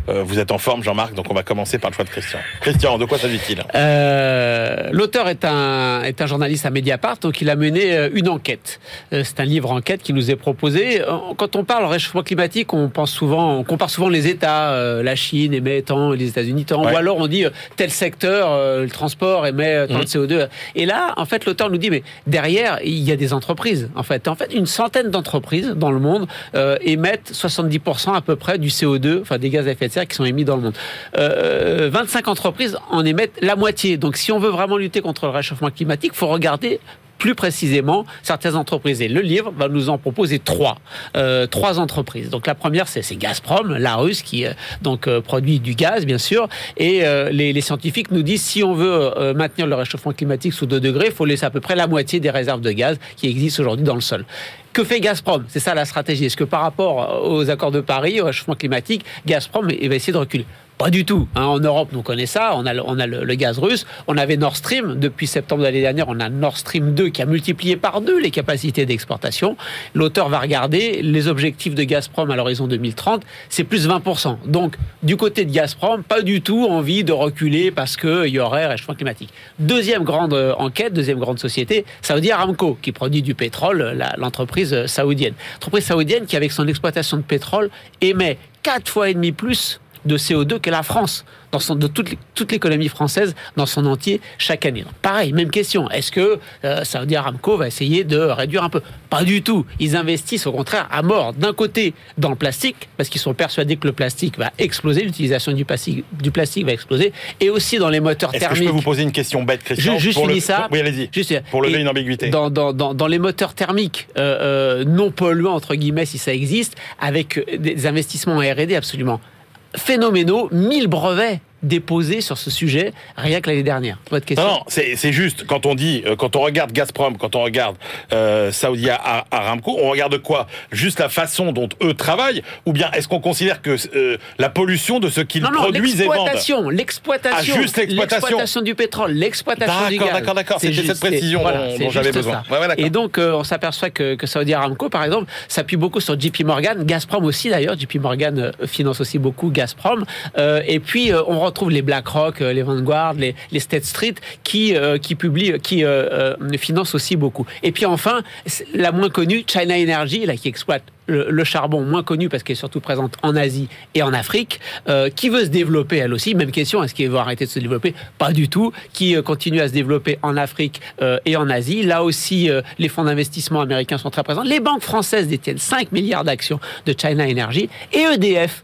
euh, vous êtes en forme, Jean-Marc, donc on va commencer par le choix de Christian. Christian, de quoi s'agit-il? Euh, L'auteur est un, est un journaliste à Mediapart, donc il a mené une enquête. C'est un livre enquête qui nous est proposé. Quand on parle réchauffement climatique, on pense souvent, on compare souvent les États. La Chine émet tant, les États-Unis tant, Ouais. ou alors on dit tel secteur, le transport émet tant de CO2. Et là, en fait, l'auteur nous dit mais derrière il y a des entreprises. En fait, en fait, une centaine d'entreprises dans le monde euh, émettent 70% à peu près du CO2, enfin des gaz à effet de serre qui sont émis dans le monde. Euh, 25 entreprises en émettent la moitié. Donc, si on veut vraiment lutter contre le réchauffement climatique, il faut regarder plus précisément certaines entreprises. Et le livre va nous en proposer trois, euh, trois entreprises. Donc la première, c'est Gazprom, la russe, qui euh, donc euh, produit du gaz, bien sûr. Et les, les scientifiques nous disent si on veut maintenir le réchauffement climatique sous 2 degrés, il faut laisser à peu près la moitié des réserves de gaz qui existent aujourd'hui dans le sol. Que fait Gazprom? C'est ça la stratégie. Est-ce que par rapport aux accords de Paris, au réchauffement climatique, Gazprom il va essayer de reculer? Pas du tout. hein. En Europe, on connaît ça. On a, le, gaz russe. On avait Nord Stream. Depuis septembre de l'année dernière, on a Nord Stream 2 qui a multiplié par deux les capacités d'exportation. L'auteur va regarder les objectifs de Gazprom à l'horizon 2030. C'est plus 20%. Donc, du côté de Gazprom, pas du tout envie de reculer parce qu'il y aurait réchauffement climatique. Deuxième grande euh, enquête, deuxième grande société, Saudi Aramco, qui produit du pétrole, l'entreprise euh, saoudienne. Entreprise saoudienne qui, avec son exploitation de pétrole, émet quatre fois et demi plus de CO2 que la France, dans son, de toute, toute l'économie française dans son entier chaque année. Donc, pareil, même question. Est-ce que euh, Saudi Aramco va essayer de réduire un peu? Pas du tout. Ils investissent au contraire à mort. D'un côté dans le plastique, parce qu'ils sont persuadés que le plastique va exploser, l'utilisation du plastique, du plastique va exploser, et aussi dans les moteurs Est-ce que je thermiques. peux vous poser une question bête, Christian? Ju- juste pour le- ça. Oui, allez-y. Juste, Pour lever une ambiguïté. Dans, dans, dans, dans les moteurs thermiques euh, euh, non polluants, entre guillemets, si ça existe, avec euh, des investissements en R&D absolument phénoménaux, 1000 brevets déposés sur ce sujet rien que l'année dernière. Votre question Non, non, c'est juste, quand on dit, euh, quand on regarde Gazprom, quand on regarde euh, Saudi Ar- Aramco, on regarde quoi? Juste la façon dont eux travaillent? Ou bien est-ce qu'on considère que euh, la pollution de ce qu'ils produisent et vendent l'exploitation, l'exploitation, Ah, juste l'exploitation. du pétrole, l'exploitation du gaz. D'accord, d'accord, d'accord, C'est c'était cette précision voilà, dont- j'avais besoin. Ouais, ouais. Et donc, euh, on s'aperçoit que, que Saudi Aramco, par exemple, s'appuie beaucoup sur JP Morgan, Gazprom aussi d'ailleurs. JP Morgan finance aussi beaucoup Gazprom. Et puis, on retrouve les BlackRock, euh, les Vanguard, les, les State Street qui, euh, qui publient, qui euh, financent aussi beaucoup. Et puis enfin, la moins connue, China Energy, là, qui exploite le, charbon moins connu parce qu'elle est surtout présente en Asie et en Afrique, euh, qui veut se développer elle aussi. Même question, est-ce qu'elle veut arrêter de se développer? Pas du tout. Qui euh, continue à se développer en Afrique euh, et en Asie. Là aussi, les fonds d'investissement américains sont très présents. Les banques françaises détiennent 5 milliards d'actions de China Energy et EDF.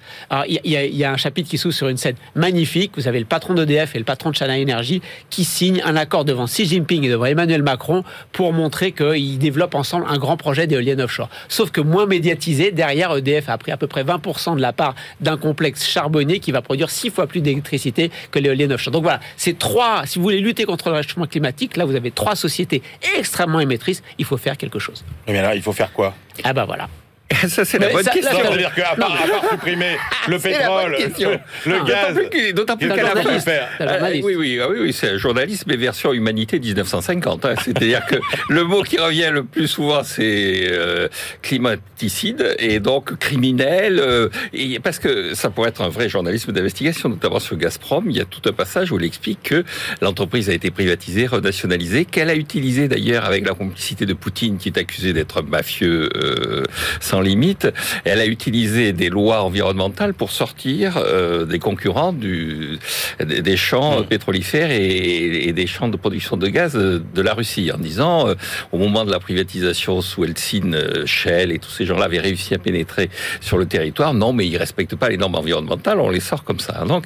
Il y, a- un chapitre qui s'ouvre sur une scène magnifique. Vous avez le patron d'EDF et le patron de China Energy qui signent un accord devant Xi Jinping et devant Emmanuel Macron pour montrer qu'ils développent ensemble un grand projet d'éolienne offshore. Sauf que moins médiatisé, derrière EDF a pris à peu près 20% de la part d'un complexe charbonnier qui va produire six fois plus d'électricité que l'éolienne offshore. Donc voilà, c'est trois, si vous voulez lutter contre le réchauffement climatique, là vous avez trois sociétés extrêmement émettrices, il faut faire quelque chose. Mais là, il faut faire quoi? Ah bah voilà. [LAUGHS] Ça, c'est la bonne ça- question. ça- C'est-à-dire qu'à part, à part supprimer [LAUGHS] le C'est la pétrole, bonne question. le [LAUGHS] D'autant gaz, D'autant plus qu'elle a faire Ah, journaliste. oui, oui, ah oui, oui, c'est un journalisme et version humanité 1950. hein. C'est-à-dire que le mot qui revient le plus souvent, c'est euh, climaticide et donc criminel. euh, et parce que ça pourrait être un vrai journalisme d'investigation, notamment sur Gazprom. Il y a tout un passage où il explique que l'entreprise a été privatisée, renationalisée, qu'elle a utilisé d'ailleurs avec la complicité de Poutine, qui est accusé d'être mafieux euh, sans limite. Elle a utilisé des lois environnementales pour sortir euh, des concurrents du, des champs Mm. pétrolifères et, et des champs de production de gaz de la Russie, en disant, euh, au moment de la privatisation sous Eltsine, euh, Shell et tous ces gens-là avaient réussi à pénétrer sur le territoire. Non, mais ils respectent pas les normes environnementales, on les sort comme ça. Donc,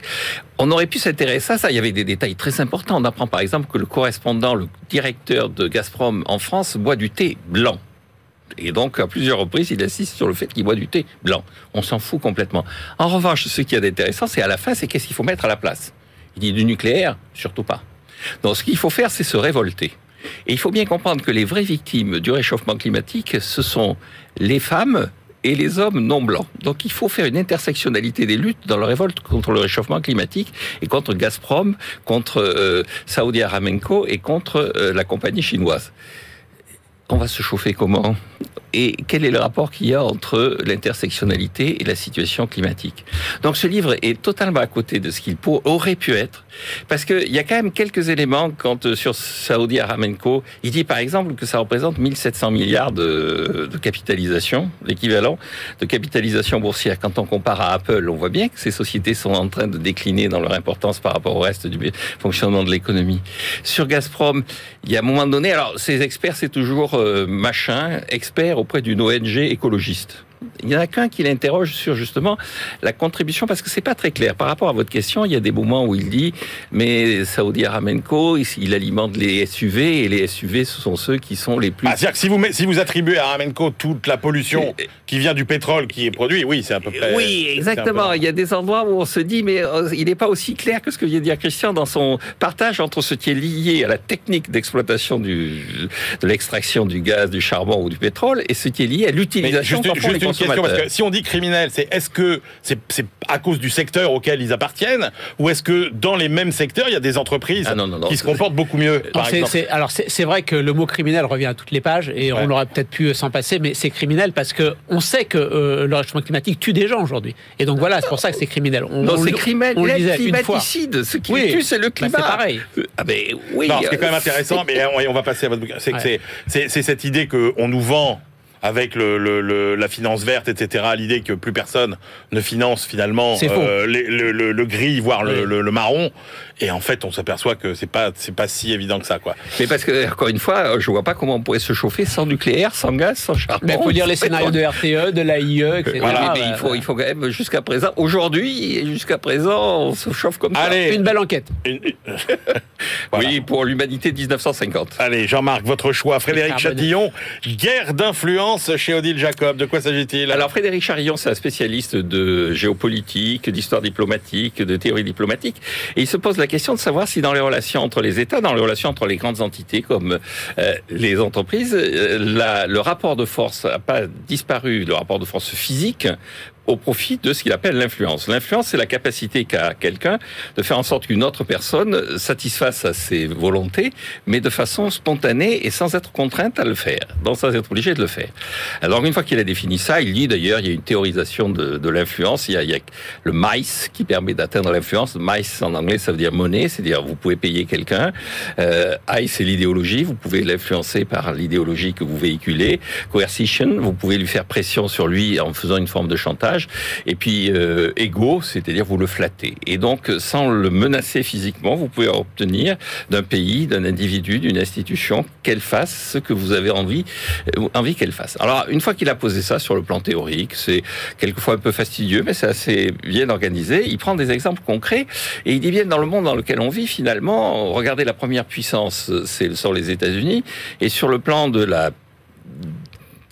on aurait pu s'intéresser à ça. Il y avait des détails très importants. On apprend par exemple que le correspondant, le directeur de Gazprom en France boit du thé blanc. Et donc, à plusieurs reprises, il insiste sur le fait qu'il boit du thé blanc. On s'en fout complètement. En revanche, ce qui est intéressant, c'est à la fin, c'est qu'est-ce qu'il faut mettre à la place? Il dit du nucléaire, surtout pas. Donc, ce qu'il faut faire, c'est se révolter. Et il faut bien comprendre que les vraies victimes du réchauffement climatique, ce sont les femmes et les hommes non blancs. Donc il faut faire une intersectionnalité des luttes dans la révolte contre le réchauffement climatique et contre Gazprom, contre euh, Saudi Aramco et contre euh, la compagnie chinoise. On va se chauffer comment Et quel est le rapport qu'il y a entre l'intersectionnalité et la situation climatique Donc ce livre est totalement à côté de ce qu'il aurait pu être, parce qu'il y a quand même quelques éléments quand euh, sur Saudi Aramco, il dit par exemple que ça représente 1700 milliards de, de capitalisation, l'équivalent de capitalisation boursière. Quand on compare à Apple, on voit bien que ces sociétés sont en train de décliner dans leur importance par rapport au reste du fonctionnement de l'économie. Sur Gazprom, il y a un moment donné, alors ces experts, c'est toujours machin, expert auprès d'une ONG écologiste. Il y en a qu'un qui l'interroge sur justement la contribution parce que c'est pas très clair. Par rapport à votre question, il y a des moments où il dit mais Saudi Aramco, il, alimente les SUV et les SUV ce sont ceux qui sont les plus Ah, C'est-à-dire que si vous, si vous attribuez à Ramenco toute la pollution qui vient du pétrole qui est produit, oui, c'est à peu près. Oui, exactement. peu- Il y a des endroits où on se dit, mais euh, il n'est pas aussi clair que ce que vient de dire Christian dans son partage entre ce qui est lié à la technique d'exploitation du, de l'extraction du gaz, du charbon ou du pétrole et ce qui est lié à l'utilisation une question, parce que si on dit criminel, c'est est-ce que c'est à cause du secteur auquel ils appartiennent, ou est-ce que dans les mêmes secteurs, il y a des entreprises Ah non, non, non, qui se comportent beaucoup mieux, Non, par c'est- exemple c'est- alors c'est vrai que le mot criminel revient à toutes les pages et Ouais. on aurait peut-être pu s'en passer, mais c'est criminel parce que on sait que euh, le réchauffement climatique tue des gens aujourd'hui. Et donc voilà, c'est pour ça que c'est criminel. On, Non, on c'est criminel. On le disait une fois. Ce qui Oui. tue, c'est le Bah, climat. c'est pareil. Ah ben oui. Non, ce qui est quand même euh, intéressant, mais on, on va passer à votre bouquin, c'est que Ouais. c'est- c'est c'est cette idée qu'on nous vend avec le, le- le- la finance verte, etc., l'idée que plus personne ne finance finalement les- le, le- le gris, voire le, Oui. le- le marron. Et en fait, on s'aperçoit que c'est pas c'est pas si évident que ça, quoi. Mais parce que, encore une fois, je vois pas comment on pourrait se chauffer sans nucléaire, sans gaz, sans charbon. Mais il faut lire les scénarios de. RTE, de l'AIE, etc. Voilà. mais, mais il, faut, il faut quand même, jusqu'à présent, aujourd'hui, jusqu'à présent, on se chauffe comme ça. Allez, Une belle enquête. une- [LAUGHS] Voilà. Oui, pour l'humanité 1950. Allez, Jean-Marc, votre choix. Frédéric Carbone. Chatillon, guerre d'influence chez Odile Jacob. De quoi s'agit-il? Alors Frédéric Charillon, c'est un spécialiste de géopolitique, d'histoire diplomatique, de théorie diplomatique, et il se pose la question de savoir si dans les relations entre les États, dans les relations entre les grandes entités comme euh, les entreprises, euh, le rapport de force n'a pas disparu, le rapport de force physique au profit de ce qu'il appelle l'influence. L'influence, c'est la capacité qu'a quelqu'un de faire en sorte qu'une autre personne satisfasse à ses volontés, mais de façon spontanée et sans être contrainte à le faire, donc sans être obligé de le faire. Alors une fois qu'il a défini ça, il dit d'ailleurs, il y a une théorisation de, de l'influence, il, il y a le mice qui permet d'atteindre l'influence. Mice en anglais, ça veut dire monnaie, c'est-à-dire vous pouvez payer quelqu'un. Euh, I, c'est l'idéologie, vous pouvez l'influencer par l'idéologie que vous véhiculez. Coercition, vous pouvez lui faire pression sur lui en faisant une forme de chantage. Et puis euh, ego, c'est-à-dire vous le flattez. Et donc, sans le menacer physiquement, vous pouvez obtenir d'un pays, d'un individu, d'une institution qu'elle fasse ce que vous avez envie, euh, envie qu'elle fasse. Alors, une fois qu'il a posé ça sur le plan théorique, c'est quelquefois un peu fastidieux, mais c'est assez bien organisé. Il prend des exemples concrets et il dit bien dans le monde dans lequel on vit, finalement, regardez la première puissance, c'est sont les États-Unis, et sur le plan de la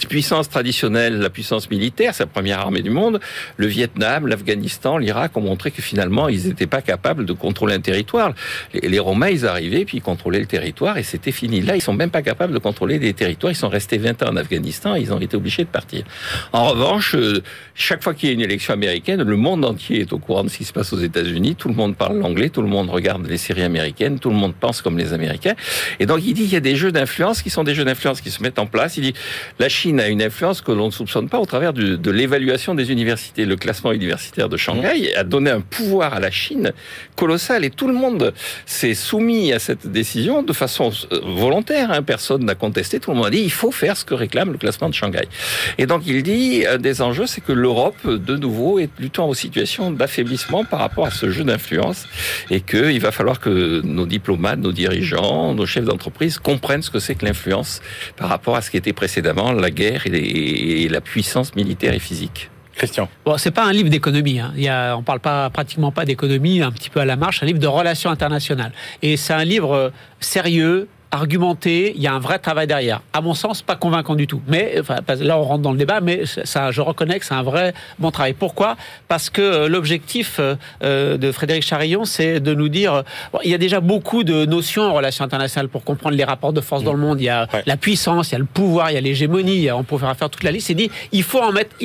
puissance traditionnelle, la puissance militaire, sa première armée du monde, le Vietnam, l'Afghanistan, l'Irak ont montré que finalement, ils n'étaient pas capables de contrôler un territoire. Les, Romains, ils arrivaient, puis ils contrôlaient le territoire, et c'était fini. Là, ils sont même pas capables de contrôler des territoires. Ils sont restés 20 ans en Afghanistan, et ils ont été obligés de partir. En revanche, euh, chaque fois qu'il y a une élection américaine, le monde entier est au courant de ce qui se passe aux États-Unis. Tout le monde parle l'anglais, tout le monde regarde les séries américaines, tout le monde pense comme les Américains. Et donc, il dit qu'il y a des jeux d'influence qui sont des jeux d'influence qui se mettent en place. Il dit, la Chine Chine a une influence que l'on ne soupçonne pas au travers du- de l'évaluation des universités. Le classement universitaire de Shanghai a donné un pouvoir à la Chine colossal et tout le monde s'est soumis à cette décision de façon euh, volontaire. hein. Personne n'a contesté. Tout le monde a dit il faut faire ce que réclame le classement de Shanghai. Et donc il dit un des enjeux, c'est que l'Europe, de nouveau, est plutôt en situation d'affaiblissement par rapport à ce jeu d'influence et qu'il va falloir que nos diplomates, nos dirigeants, nos chefs d'entreprise comprennent ce que c'est que l'influence par rapport à ce qui était précédemment la guerre et, la puissance militaire et physique. Christian. Bon, c'est pas un livre d'économie. Hein. Il y a, on parle pas pratiquement pas d'économie, un petit peu à la marche. C'est un livre de relations internationales. Et c'est un livre euh, sérieux, argumenté. Il y a un vrai travail derrière. À mon sens, pas convaincant du tout. Mais enfin, là, on rentre dans le débat. Mais ça, je reconnais que c'est un vrai bon travail. Pourquoi? Parce que euh, l'objectif euh, euh, de Frédéric Charillon, c'est de nous dire. bon, il y a déjà beaucoup de notions en relations internationales pour comprendre les rapports de force dans le monde. Il y a Ouais. la puissance, il y a le pouvoir, il y a l'hégémonie. On pourrait faire toute la liste. Il dit, il faut en mettre.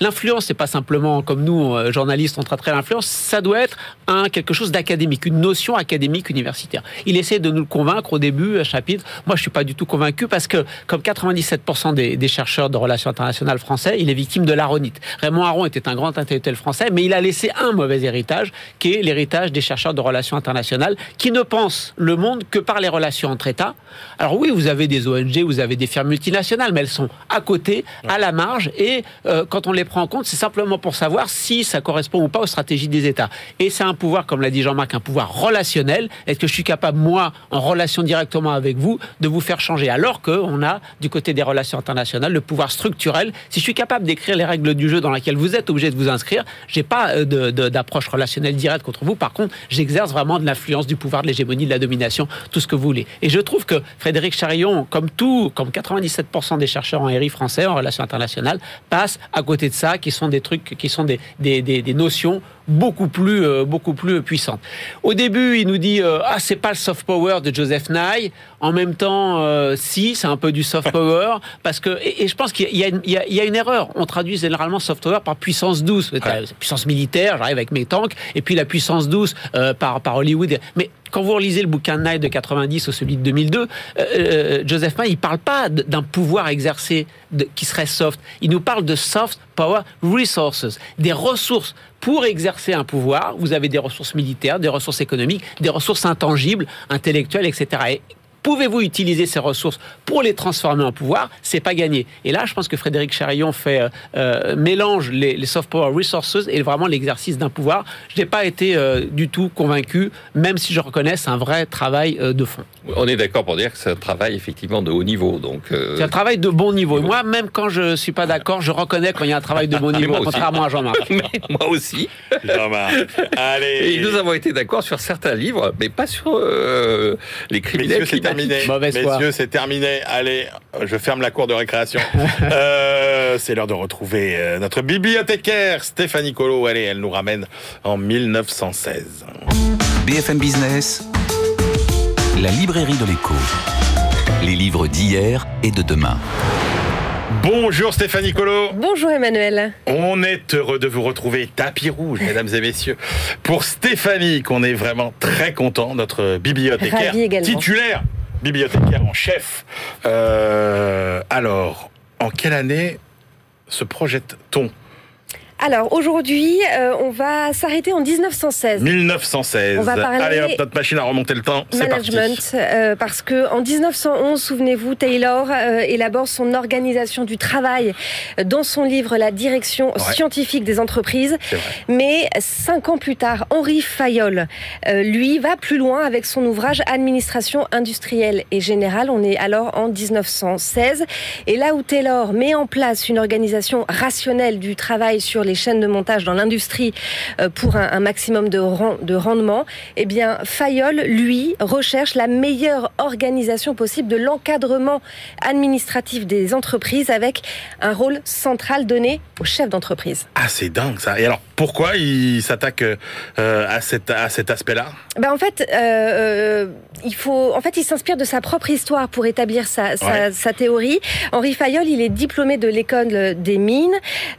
L'influence, c'est pas simplement comme nous, journalistes, on traiterait l'influence. Ça doit être un quelque chose d'académique, une notion académique universitaire. Il essaie de nous le convaincre au début, à chapitre. Moi, je suis pas du tout convaincu parce que, comme 97% des, des chercheurs de relations internationales français, il est victime de l'aronite. Raymond Aron était un grand intellectuel français, mais il a laissé un mauvais héritage, qui est l'héritage des chercheurs de relations internationales, qui ne pensent le monde que par les relations entre États. Alors oui, vous avez des ONG, vous avez des firmes multinationales, mais elles sont à côté, à la marge, et euh, quand on les prend en compte, c'est simplement pour savoir si ça correspond ou pas aux stratégies des États. Et c'est un pouvoir, comme l'a dit Jean-Marc, un pouvoir relationnel. Est-ce que je suis capable, moi, en relation directement avec vous, de vous faire changer Alors qu'on a, du côté des relations internationales, le pouvoir structurel. Si je suis capable d'écrire les règles du jeu dans lesquelles vous êtes obligé de vous inscrire, j'ai pas euh, d'approche relationnelle directe contre vous. Par contre, j'exerce vraiment de l'influence, du pouvoir, de l'hégémonie, de la domination, tout ce que vous voulez. Et je trouve que Frédéric Charillon, comme tout, comme 97% des chercheurs en RI français, en relations internationales, passe à côté de ça, qui sont des trucs, qui sont des notions beaucoup plus, euh, beaucoup plus puissantes. Au début, il nous dit euh, ah c'est pas le soft power de Joseph Nye. En même temps, euh, si c'est un peu du soft power [LAUGHS] parce que et, et je pense qu'il y, a une- il y a- il y a une erreur. On traduit généralement soft power par puissance douce, La puissance militaire. J'arrive avec mes tanks et puis la puissance douce euh, par par Hollywood. Mais quand vous relisez le bouquin de Nye de 90 ou celui de 2002, euh, euh, Joseph Nye, il parle pas d'un pouvoir exercé de- qui serait soft. Il nous parle de soft power resources, des ressources. Pour exercer un pouvoir, vous avez des ressources militaires, des ressources économiques, des ressources intangibles, intellectuelles, etc. Et Pouvez-vous utiliser ces ressources pour les transformer en pouvoir? C'est pas gagné. Et là, je pense que Frédéric Charillon fait euh, euh, mélange les, les soft power resources et vraiment l'exercice d'un pouvoir. Je n'ai pas été euh, du tout convaincu, même si je reconnais c'est un vrai travail euh, de fond. On est d'accord pour dire que c'est un travail effectivement de haut niveau. Donc, euh, C'est un travail de bon niveau. Et moi, même quand je suis pas d'accord, je reconnais quand il y a un travail de bon [LAUGHS] niveau, contrairement à Jean-Marc. [LAUGHS] moi aussi. Jean-Marc. Allez. Et nous avons été d'accord sur certains livres, mais pas sur euh, les criminels Messieurs. Terminé. [LAUGHS] Mauvaise foi. Messieurs, c'est terminé. Allez, je ferme la cour de récréation. [LAUGHS] Euh, c'est l'heure de retrouver euh, notre bibliothécaire, Stéphanie Colo. Allez, elle nous ramène en 1916. BFM Business, la librairie de l'écho. Les livres d'hier et de demain. Bonjour Stéphanie Colo. Bonjour Emmanuel. On est heureux de vous retrouver tapis rouge, mesdames et messieurs, pour Stéphanie, qu'on est vraiment très content, notre bibliothécaire titulaire, bibliothécaire en chef. Euh, alors, en quelle année se projette-t-on? Alors aujourd'hui, euh, on va s'arrêter en 1916. 1916. On va parler Allez hop, notre machine à remonter le temps. Management, euh, parce que en 1911, souvenez-vous, Taylor euh, élabore son organisation du travail dans son livre La direction Ouais. scientifique des entreprises. Mais cinq ans plus tard, Henri Fayol, euh, lui, va plus loin avec son ouvrage Administration industrielle et générale. On est alors en 1916. Et là où Taylor met en place une organisation rationnelle du travail sur les chaînes de montage dans l'industrie euh, pour un, maximum de, ren- de rendement, eh bien, Fayol, lui, recherche la meilleure organisation possible de l'encadrement administratif des entreprises avec un rôle central donné au chef d'entreprise. Ah, c'est dingue ça. Pourquoi il s'attaque à, cet, à cet aspect-là? Ben En fait, euh, il faut, en fait, il s'inspire de sa propre histoire pour établir sa, sa, sa, théorie. Henri Fayol, il est diplômé de l'école des mines.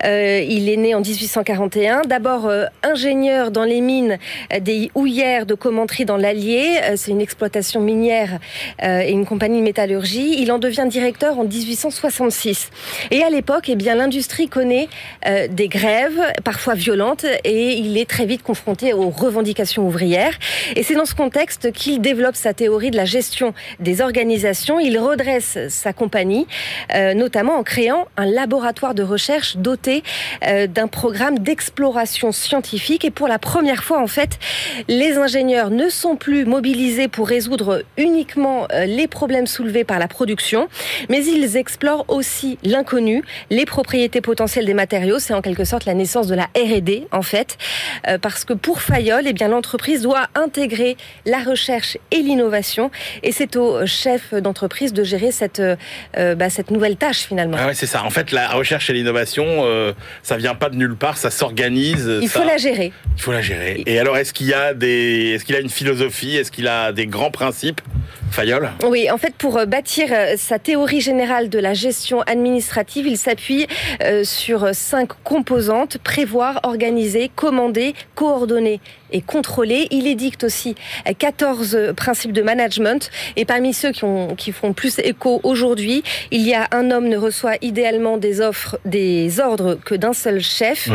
Euh, il est né en 1841. D'abord euh, ingénieur dans les mines des houillères de Commentry dans l'Allier. C'est une exploitation minière et une compagnie de métallurgie. Il en devient directeur en 1866. Et à l'époque, eh bien, l'industrie connaît des grèves, parfois violentes, et il est très vite confronté aux revendications ouvrières. Et c'est dans ce contexte qu'il développe sa théorie de la gestion des organisations. Il redresse sa compagnie, euh, notamment en créant un laboratoire de recherche doté euh, d'un programme d'exploration scientifique. Et pour la première fois, en fait, les ingénieurs ne sont plus mobilisés pour résoudre uniquement euh, les problèmes soulevés par la production, mais ils explorent aussi l'inconnu, les propriétés potentielles des matériaux. C'est en quelque sorte la naissance de la R&D, en fait, parce que pour Fayol, eh bien l'entreprise doit intégrer la recherche et l'innovation innovation. Et c'est au chef d'entreprise de gérer cette, euh, bah, cette nouvelle tâche finalement. Ah ouais, c'est ça. En fait, la recherche et l'innovation, euh, ça vient pas de nulle part, ça s'organise. Il faut la gérer. Il faut la gérer. Et alors, est-ce qu'il y a des, est-ce qu'il a une philosophie, est-ce qu'il a des grands principes Fayol? Oui, en fait, pour euh, bâtir sa théorie générale de la gestion administrative, il s'appuie sur cinq composantes prévoir, organiser, commander, coordonner et contrôler. Il édicte aussi 14 principes de management. Et parmi ceux qui, ont, qui font plus écho aujourd'hui, il y a un homme ne reçoit idéalement des offres, des ordres que d'un seul chef.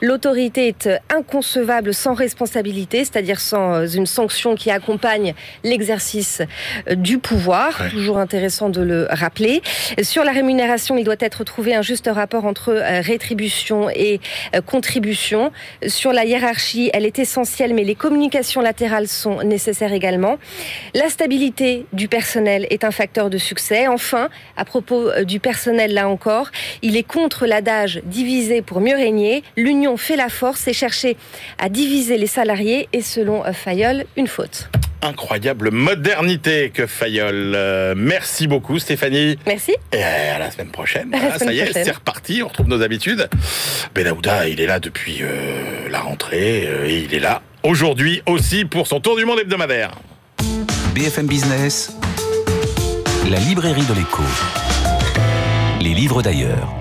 L'autorité est inconcevable sans responsabilité, c'est-à-dire sans une sanction qui accompagne l'exercice euh, du pouvoir. Toujours intéressant de le rappeler. Sur la rémunération, il doit être trouvé un juste rapport entre euh, rétribution et euh, Sur la hiérarchie, elle est essentielle, mais les communications latérales sont nécessaires également. La stabilité du personnel est un facteur de succès. Enfin, à propos euh, du personnel, là encore, il est contre l'adage diviser pour mieux régner. L'union fait la force et chercher à diviser les salariés est, selon euh, Fayol, une faute incroyable modernité que Fayol. Euh, merci beaucoup Stéphanie. Merci. Et à la semaine prochaine. ça y est, c'est reparti, on retrouve nos habitudes. Benahouda, il est là depuis la rentrée et il est là aujourd'hui aussi pour son tour du monde hebdomadaire. BFM Business, la librairie de l'écho. Les livres d'ailleurs.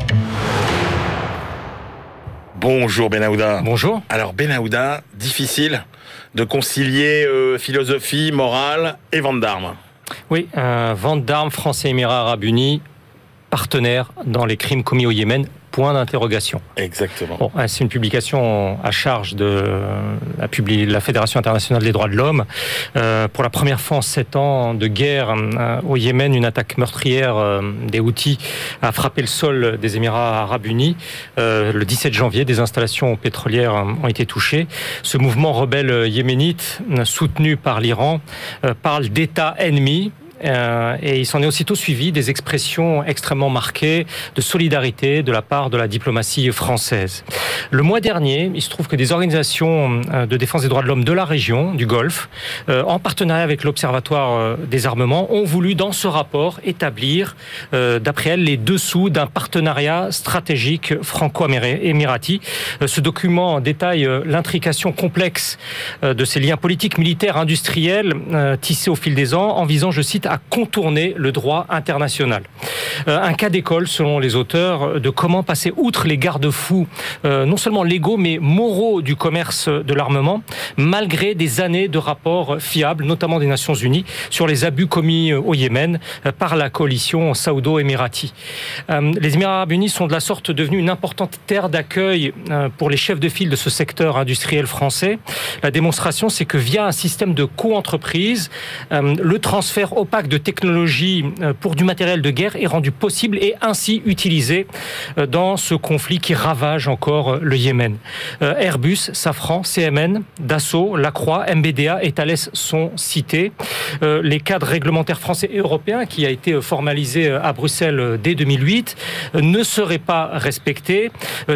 Bonjour Benahouda. Bonjour. Alors Benahouda, difficile de concilier euh, philosophie, morale et vente d'armes. Oui, euh, vente d'armes français Émirats Arabes Unis, partenaire dans les crimes commis au Yémen point d'interrogation. Exactement. Bon, c'est une publication à charge de la, la Fédération internationale des droits de l'homme. Euh, pour la première fois en sept ans de guerre euh, au Yémen, une attaque meurtrière euh, des Houthis a frappé le sol des Émirats arabes unis. le 17 janvier, des installations pétrolières ont été touchées. Ce mouvement rebelle yéménite, soutenu par l'Iran, parle d'État ennemi euh, et il s'en est aussitôt suivi des expressions extrêmement marquées de solidarité de la part de la diplomatie française. Le mois dernier, il se trouve que des organisations euh, de défense des droits de l'homme de la région, du Golfe, euh, en partenariat avec l'Observatoire des armements, ont voulu dans ce rapport établir, d'après elles, les dessous d'un partenariat stratégique franco-émirati. Ce document détaille l'intrication complexe de ces liens politiques, militaires, industriels tissés au fil des ans en visant, je cite, contourner le droit international. Euh, un cas d'école, selon les auteurs, de comment passer outre les garde-fous, euh, non seulement légaux, mais moraux du commerce de l'armement, malgré des années de rapports fiables, notamment des Nations Unies, sur les abus commis au Yémen euh, par la coalition saoudo-émirati. Les Émirats arabes unis sont de la sorte devenus une importante terre d'accueil pour les chefs de file de ce secteur industriel français. La démonstration, c'est que via un système de co-entreprise, le transfert au de technologie euh, pour du matériel de guerre est rendu possible et ainsi utilisé euh, dans ce conflit qui ravage encore euh, le Yémen. Airbus, Safran, CMN, Dassault, Lacroix, MBDA et Thales sont cités. Les cadres réglementaires français et européens qui a été formalisé à Bruxelles dès 2008 ne seraient pas respectés.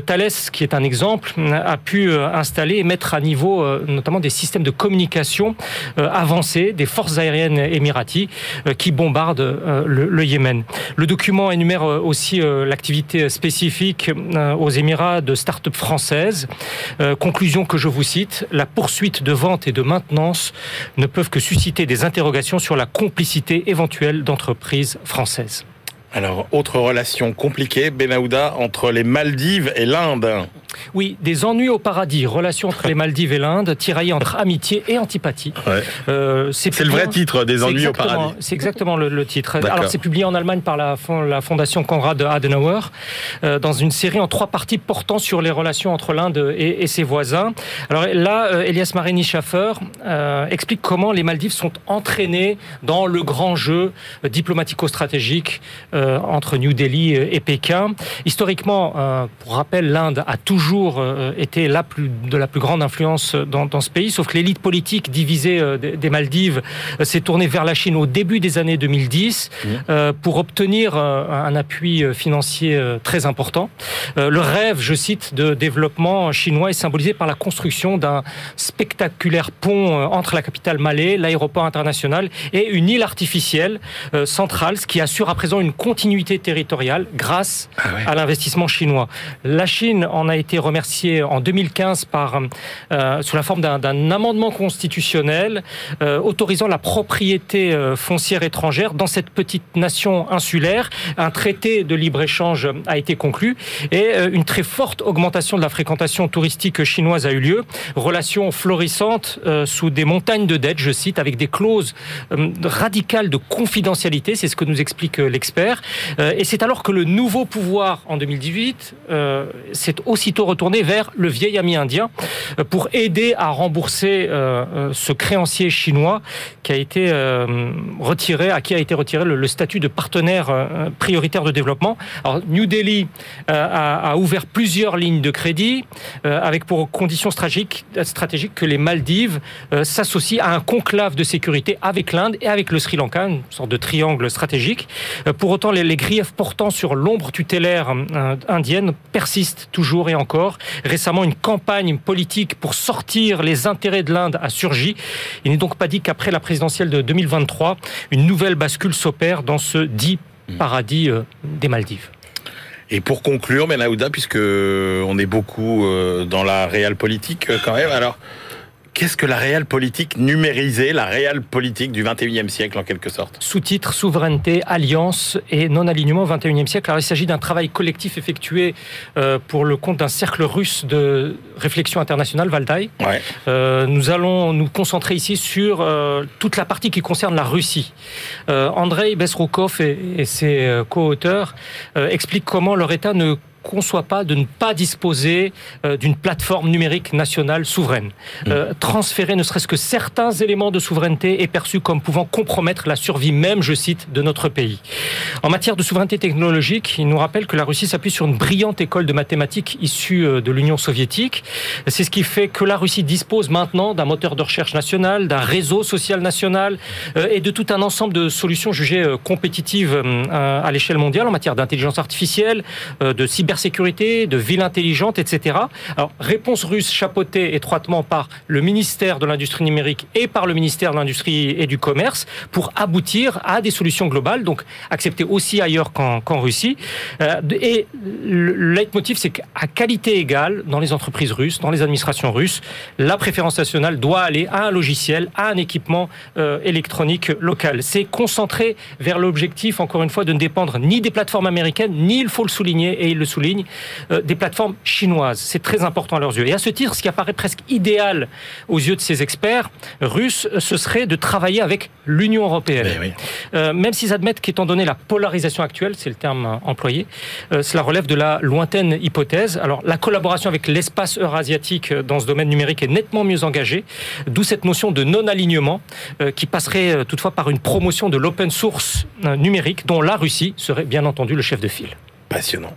Thales, qui est un exemple, a pu installer et mettre à niveau notamment des systèmes de communication avancés des forces aériennes émiraties qui bombardent euh, le, Yémen. Le document énumère aussi l'activité spécifique aux Émirats de start-up françaises. conclusion que je vous cite, la poursuite de vente et de maintenance ne peuvent que susciter des interrogations sur la complicité éventuelle d'entreprises françaises. Alors, autre relation compliquée, Benahouda, entre les Maldives et l'Inde. Oui, des ennuis au paradis, relation entre les [LAUGHS] Maldives et l'Inde, tiraillée entre amitié et antipathie. Euh, c'est le vrai titre, des ennuis au paradis. C'est exactement le, titre. Alors c'est publié en Allemagne par la, la fondation Konrad Adenauer, euh, dans une série en trois parties portant sur les relations entre l'Inde et, ses voisins. Alors là, euh, Elias Marini Schaffer explique comment les Maldives sont entraînées dans le grand jeu diplomatico-stratégique entre New Delhi et Pékin. Historiquement, pour rappel, l'Inde a toujours toujours euh, été la plus, de la plus grande influence dans, dans ce pays, sauf que l'élite politique divisée euh, des Maldives euh, s'est tournée vers la Chine au début des années 2010 mmh. pour obtenir un appui financier très important. Le rêve, je cite, de développement chinois est symbolisé par la construction d'un spectaculaire pont entre la capitale Malais, l'aéroport international et une île artificielle centrale, ce qui assure à présent une continuité territoriale grâce ah à l'investissement chinois. La Chine en a été été remercié en 2015 par, euh, sous la forme d'un amendement constitutionnel euh, autorisant la propriété euh, foncière étrangère dans cette petite nation insulaire. Un traité de libre-échange a été conclu et une très forte augmentation de la fréquentation touristique chinoise a eu lieu. Relation florissante sous des montagnes de dettes, je cite, avec des clauses radicales de confidentialité, c'est ce que nous explique l'expert. et c'est alors que le nouveau pouvoir en 2018 s'est aussitôt retourner vers le vieil ami indien euh, pour aider à rembourser euh, euh, ce créancier chinois qui a été retiré, à qui a été retiré le, statut de partenaire prioritaire de développement. New Delhi a, ouvert plusieurs lignes de crédit avec pour condition stratégique, stratégique que les Maldives s'associent à un conclave de sécurité avec l'Inde et avec le Sri Lanka, une sorte de triangle stratégique. Pour autant, les, les griefs portant sur l'ombre tutélaire indienne persistent toujours et encore Récemment, une campagne politique pour sortir les intérêts de l'Inde a surgi. Il n'est donc pas dit qu'après la présidentielle de 2023, une nouvelle bascule s'opère dans ce dit paradis euh, des Maldives. Et pour conclure, Benaouda, puisque on est beaucoup euh, dans la réelle politique euh, quand même, alors Qu'est-ce que la réelle politique numérisée, la réelle politique du 21e siècle en quelque sorte Sous-titre Souveraineté, Alliance et non-alignement au 21e siècle. Alors il s'agit d'un travail collectif effectué euh, pour le compte d'un cercle russe de réflexion internationale, Valdai. Euh, nous allons nous concentrer ici sur euh, toute la partie qui concerne la Russie. Andrei Besroukov et, et ses co-auteurs expliquent comment leur État ne conçoit pas de ne pas disposer euh, d'une plateforme numérique nationale souveraine. Mm. Euh, transférer ne serait-ce que certains éléments de souveraineté est perçu comme pouvant compromettre la survie même, je cite, de notre pays. En matière de souveraineté technologique, il nous rappelle que la Russie s'appuie sur une brillante école de mathématiques issue euh, de l'Union soviétique. C'est ce qui fait que la Russie dispose maintenant d'un moteur de recherche national, d'un réseau social national et de tout un ensemble de solutions jugées compétitives à l'échelle mondiale en matière d'intelligence artificielle, de cyber cybersécurité, de ville intelligente, etc. Alors, réponse russe chapeautée étroitement par le ministère de l'Industrie numérique et par le ministère de l'Industrie et du Commerce pour aboutir à des solutions globales, donc acceptées aussi ailleurs qu'en Russie. Euh, et le leitmotiv, c'est qu'à qualité égale, dans les entreprises russes, dans les administrations russes, la préférence nationale doit aller à un logiciel, à un équipement euh, électronique local. C'est concentré vers l'objectif, encore une fois, de ne dépendre ni des plateformes américaines, ni, il faut le souligner, et il le souligne, euh, des plateformes chinoises. C'est très important à leurs yeux. Et à ce titre, ce qui apparaît presque idéal aux yeux de ces experts russes, ce serait de travailler avec l'Union européenne. Eh euh, même s'ils admettent qu'étant donné la polarisation actuelle, c'est le terme employé, euh, cela relève de la lointaine hypothèse. Alors, la collaboration avec l'espace eurasiatique dans ce domaine numérique est nettement mieux engagée, d'où cette notion de non-alignement qui passerait toutefois par une promotion de l'open source numérique dont la Russie serait bien entendu le chef de file. Passionnant.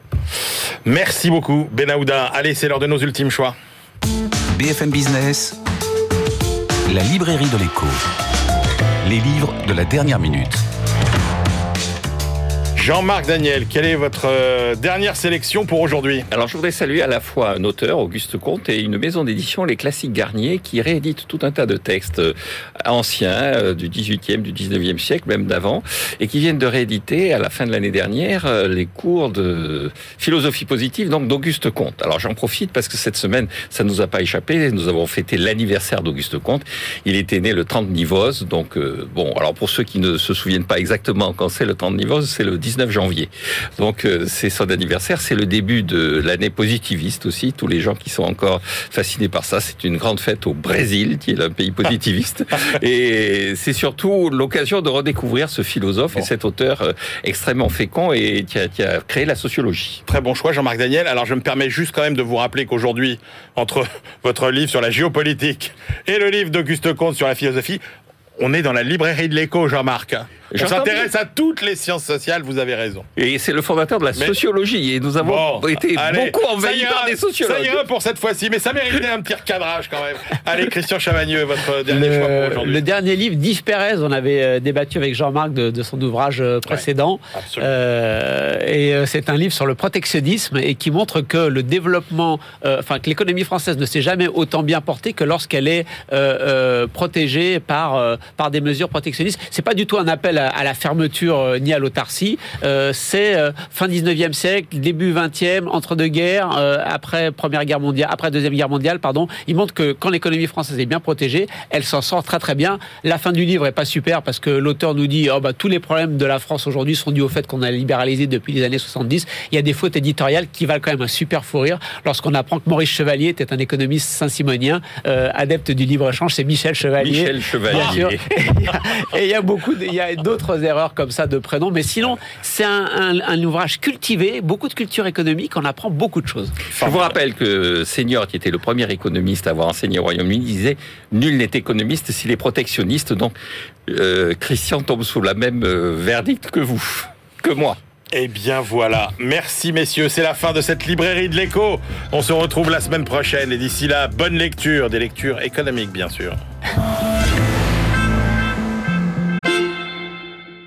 Merci beaucoup, Benahouda. Allez, c'est l'heure de nos ultimes choix. BFM Business, la librairie de l'écho. Les livres de la dernière minute. Jean-Marc Daniel, quelle est votre euh, dernière sélection pour aujourd'hui? Alors je voudrais saluer à la fois un auteur, Auguste Comte, et une maison d'édition, Les Classiques Garnier, qui réédite tout un tas de textes euh, anciens euh, du 18e, du 19e siècle, même d'avant, et qui viennent de rééditer à la fin de l'année dernière les cours de philosophie positive donc d'Auguste Comte. Alors j'en profite parce que cette semaine, ça nous a pas échappé, nous avons fêté l'anniversaire d'Auguste Comte. Il était né le 30 Nivose, donc bon, alors pour ceux qui ne se souviennent pas exactement quand c'est le 30 Nivose, c'est le 19 janvier. Donc euh, c'est son anniversaire, c'est le début de l'année positiviste aussi. Tous les gens qui sont encore fascinés par ça, c'est une grande fête au Brésil, qui est un pays positiviste. [LAUGHS] et c'est surtout l'occasion de redécouvrir ce philosophe et cet auteur euh, extrêmement fécond et qui a, qui a créé la sociologie. Très bon choix, Jean-Marc Daniel. Alors je me permets juste quand même de vous rappeler qu'aujourd'hui, entre [LAUGHS] votre livre sur la géopolitique et le livre d'Auguste Comte sur la philosophie, on est dans la librairie de l'écho, Jean-Marc. On s'intéresse à toutes les sciences sociales, vous avez raison. Et c'est le fondateur de la sociologie, et nous avons été beaucoup envahis par des sociologues. Ça ira pour cette fois-ci, mais ça méritait un petit recadrage quand même. Allez, Christian Chavagneux, votre dernier choix pour aujourd'hui. Le dernier livre d'Yves Pérez, on avait euh, débattu avec Jean-Marc de, son ouvrage euh, précédent. Euh, et c'est un livre sur le protectionnisme et qui montre que le développement, enfin que l'économie française ne s'est jamais autant bien portée que lorsqu'elle est protégée par, par des mesures protectionnistes. C'est pas du tout un appel à, la fermeture euh, ni à l'autarcie. Euh, c'est euh, fin 19e siècle, début 20e, entre deux guerres, après Première Guerre mondiale, après Deuxième Guerre mondiale, pardon. Il montre que quand l'économie française est bien protégée, elle s'en sort très très bien. La fin du livre est pas super parce que l'auteur nous dit oh, bah, tous les problèmes de la France aujourd'hui sont dus au fait qu'on a libéralisé depuis les années 70. Il y a des fautes éditoriales qui valent quand même un super fou rire lorsqu'on apprend que Maurice Chevalier était un économiste saint-simonien, adepte du libre-échange. C'est Michel Chevalier. Michel Chevalier. [LAUGHS] et il y a beaucoup, il y a d'autres erreurs comme ça de prénoms, mais sinon, c'est un, ouvrage cultivé, beaucoup de culture économique, on apprend beaucoup de choses. Je vous rappelle que Senior, qui était le premier économiste à avoir enseigné au Royaume-Uni, disait Nul n'est économiste s'il est protectionniste. Donc, euh, Christian tombe sous la même euh, verdict que vous, que moi. Eh bien voilà, merci messieurs, c'est la fin de cette librairie de l'écho. On se retrouve la semaine prochaine et d'ici là, bonne lecture, des lectures économiques bien sûr.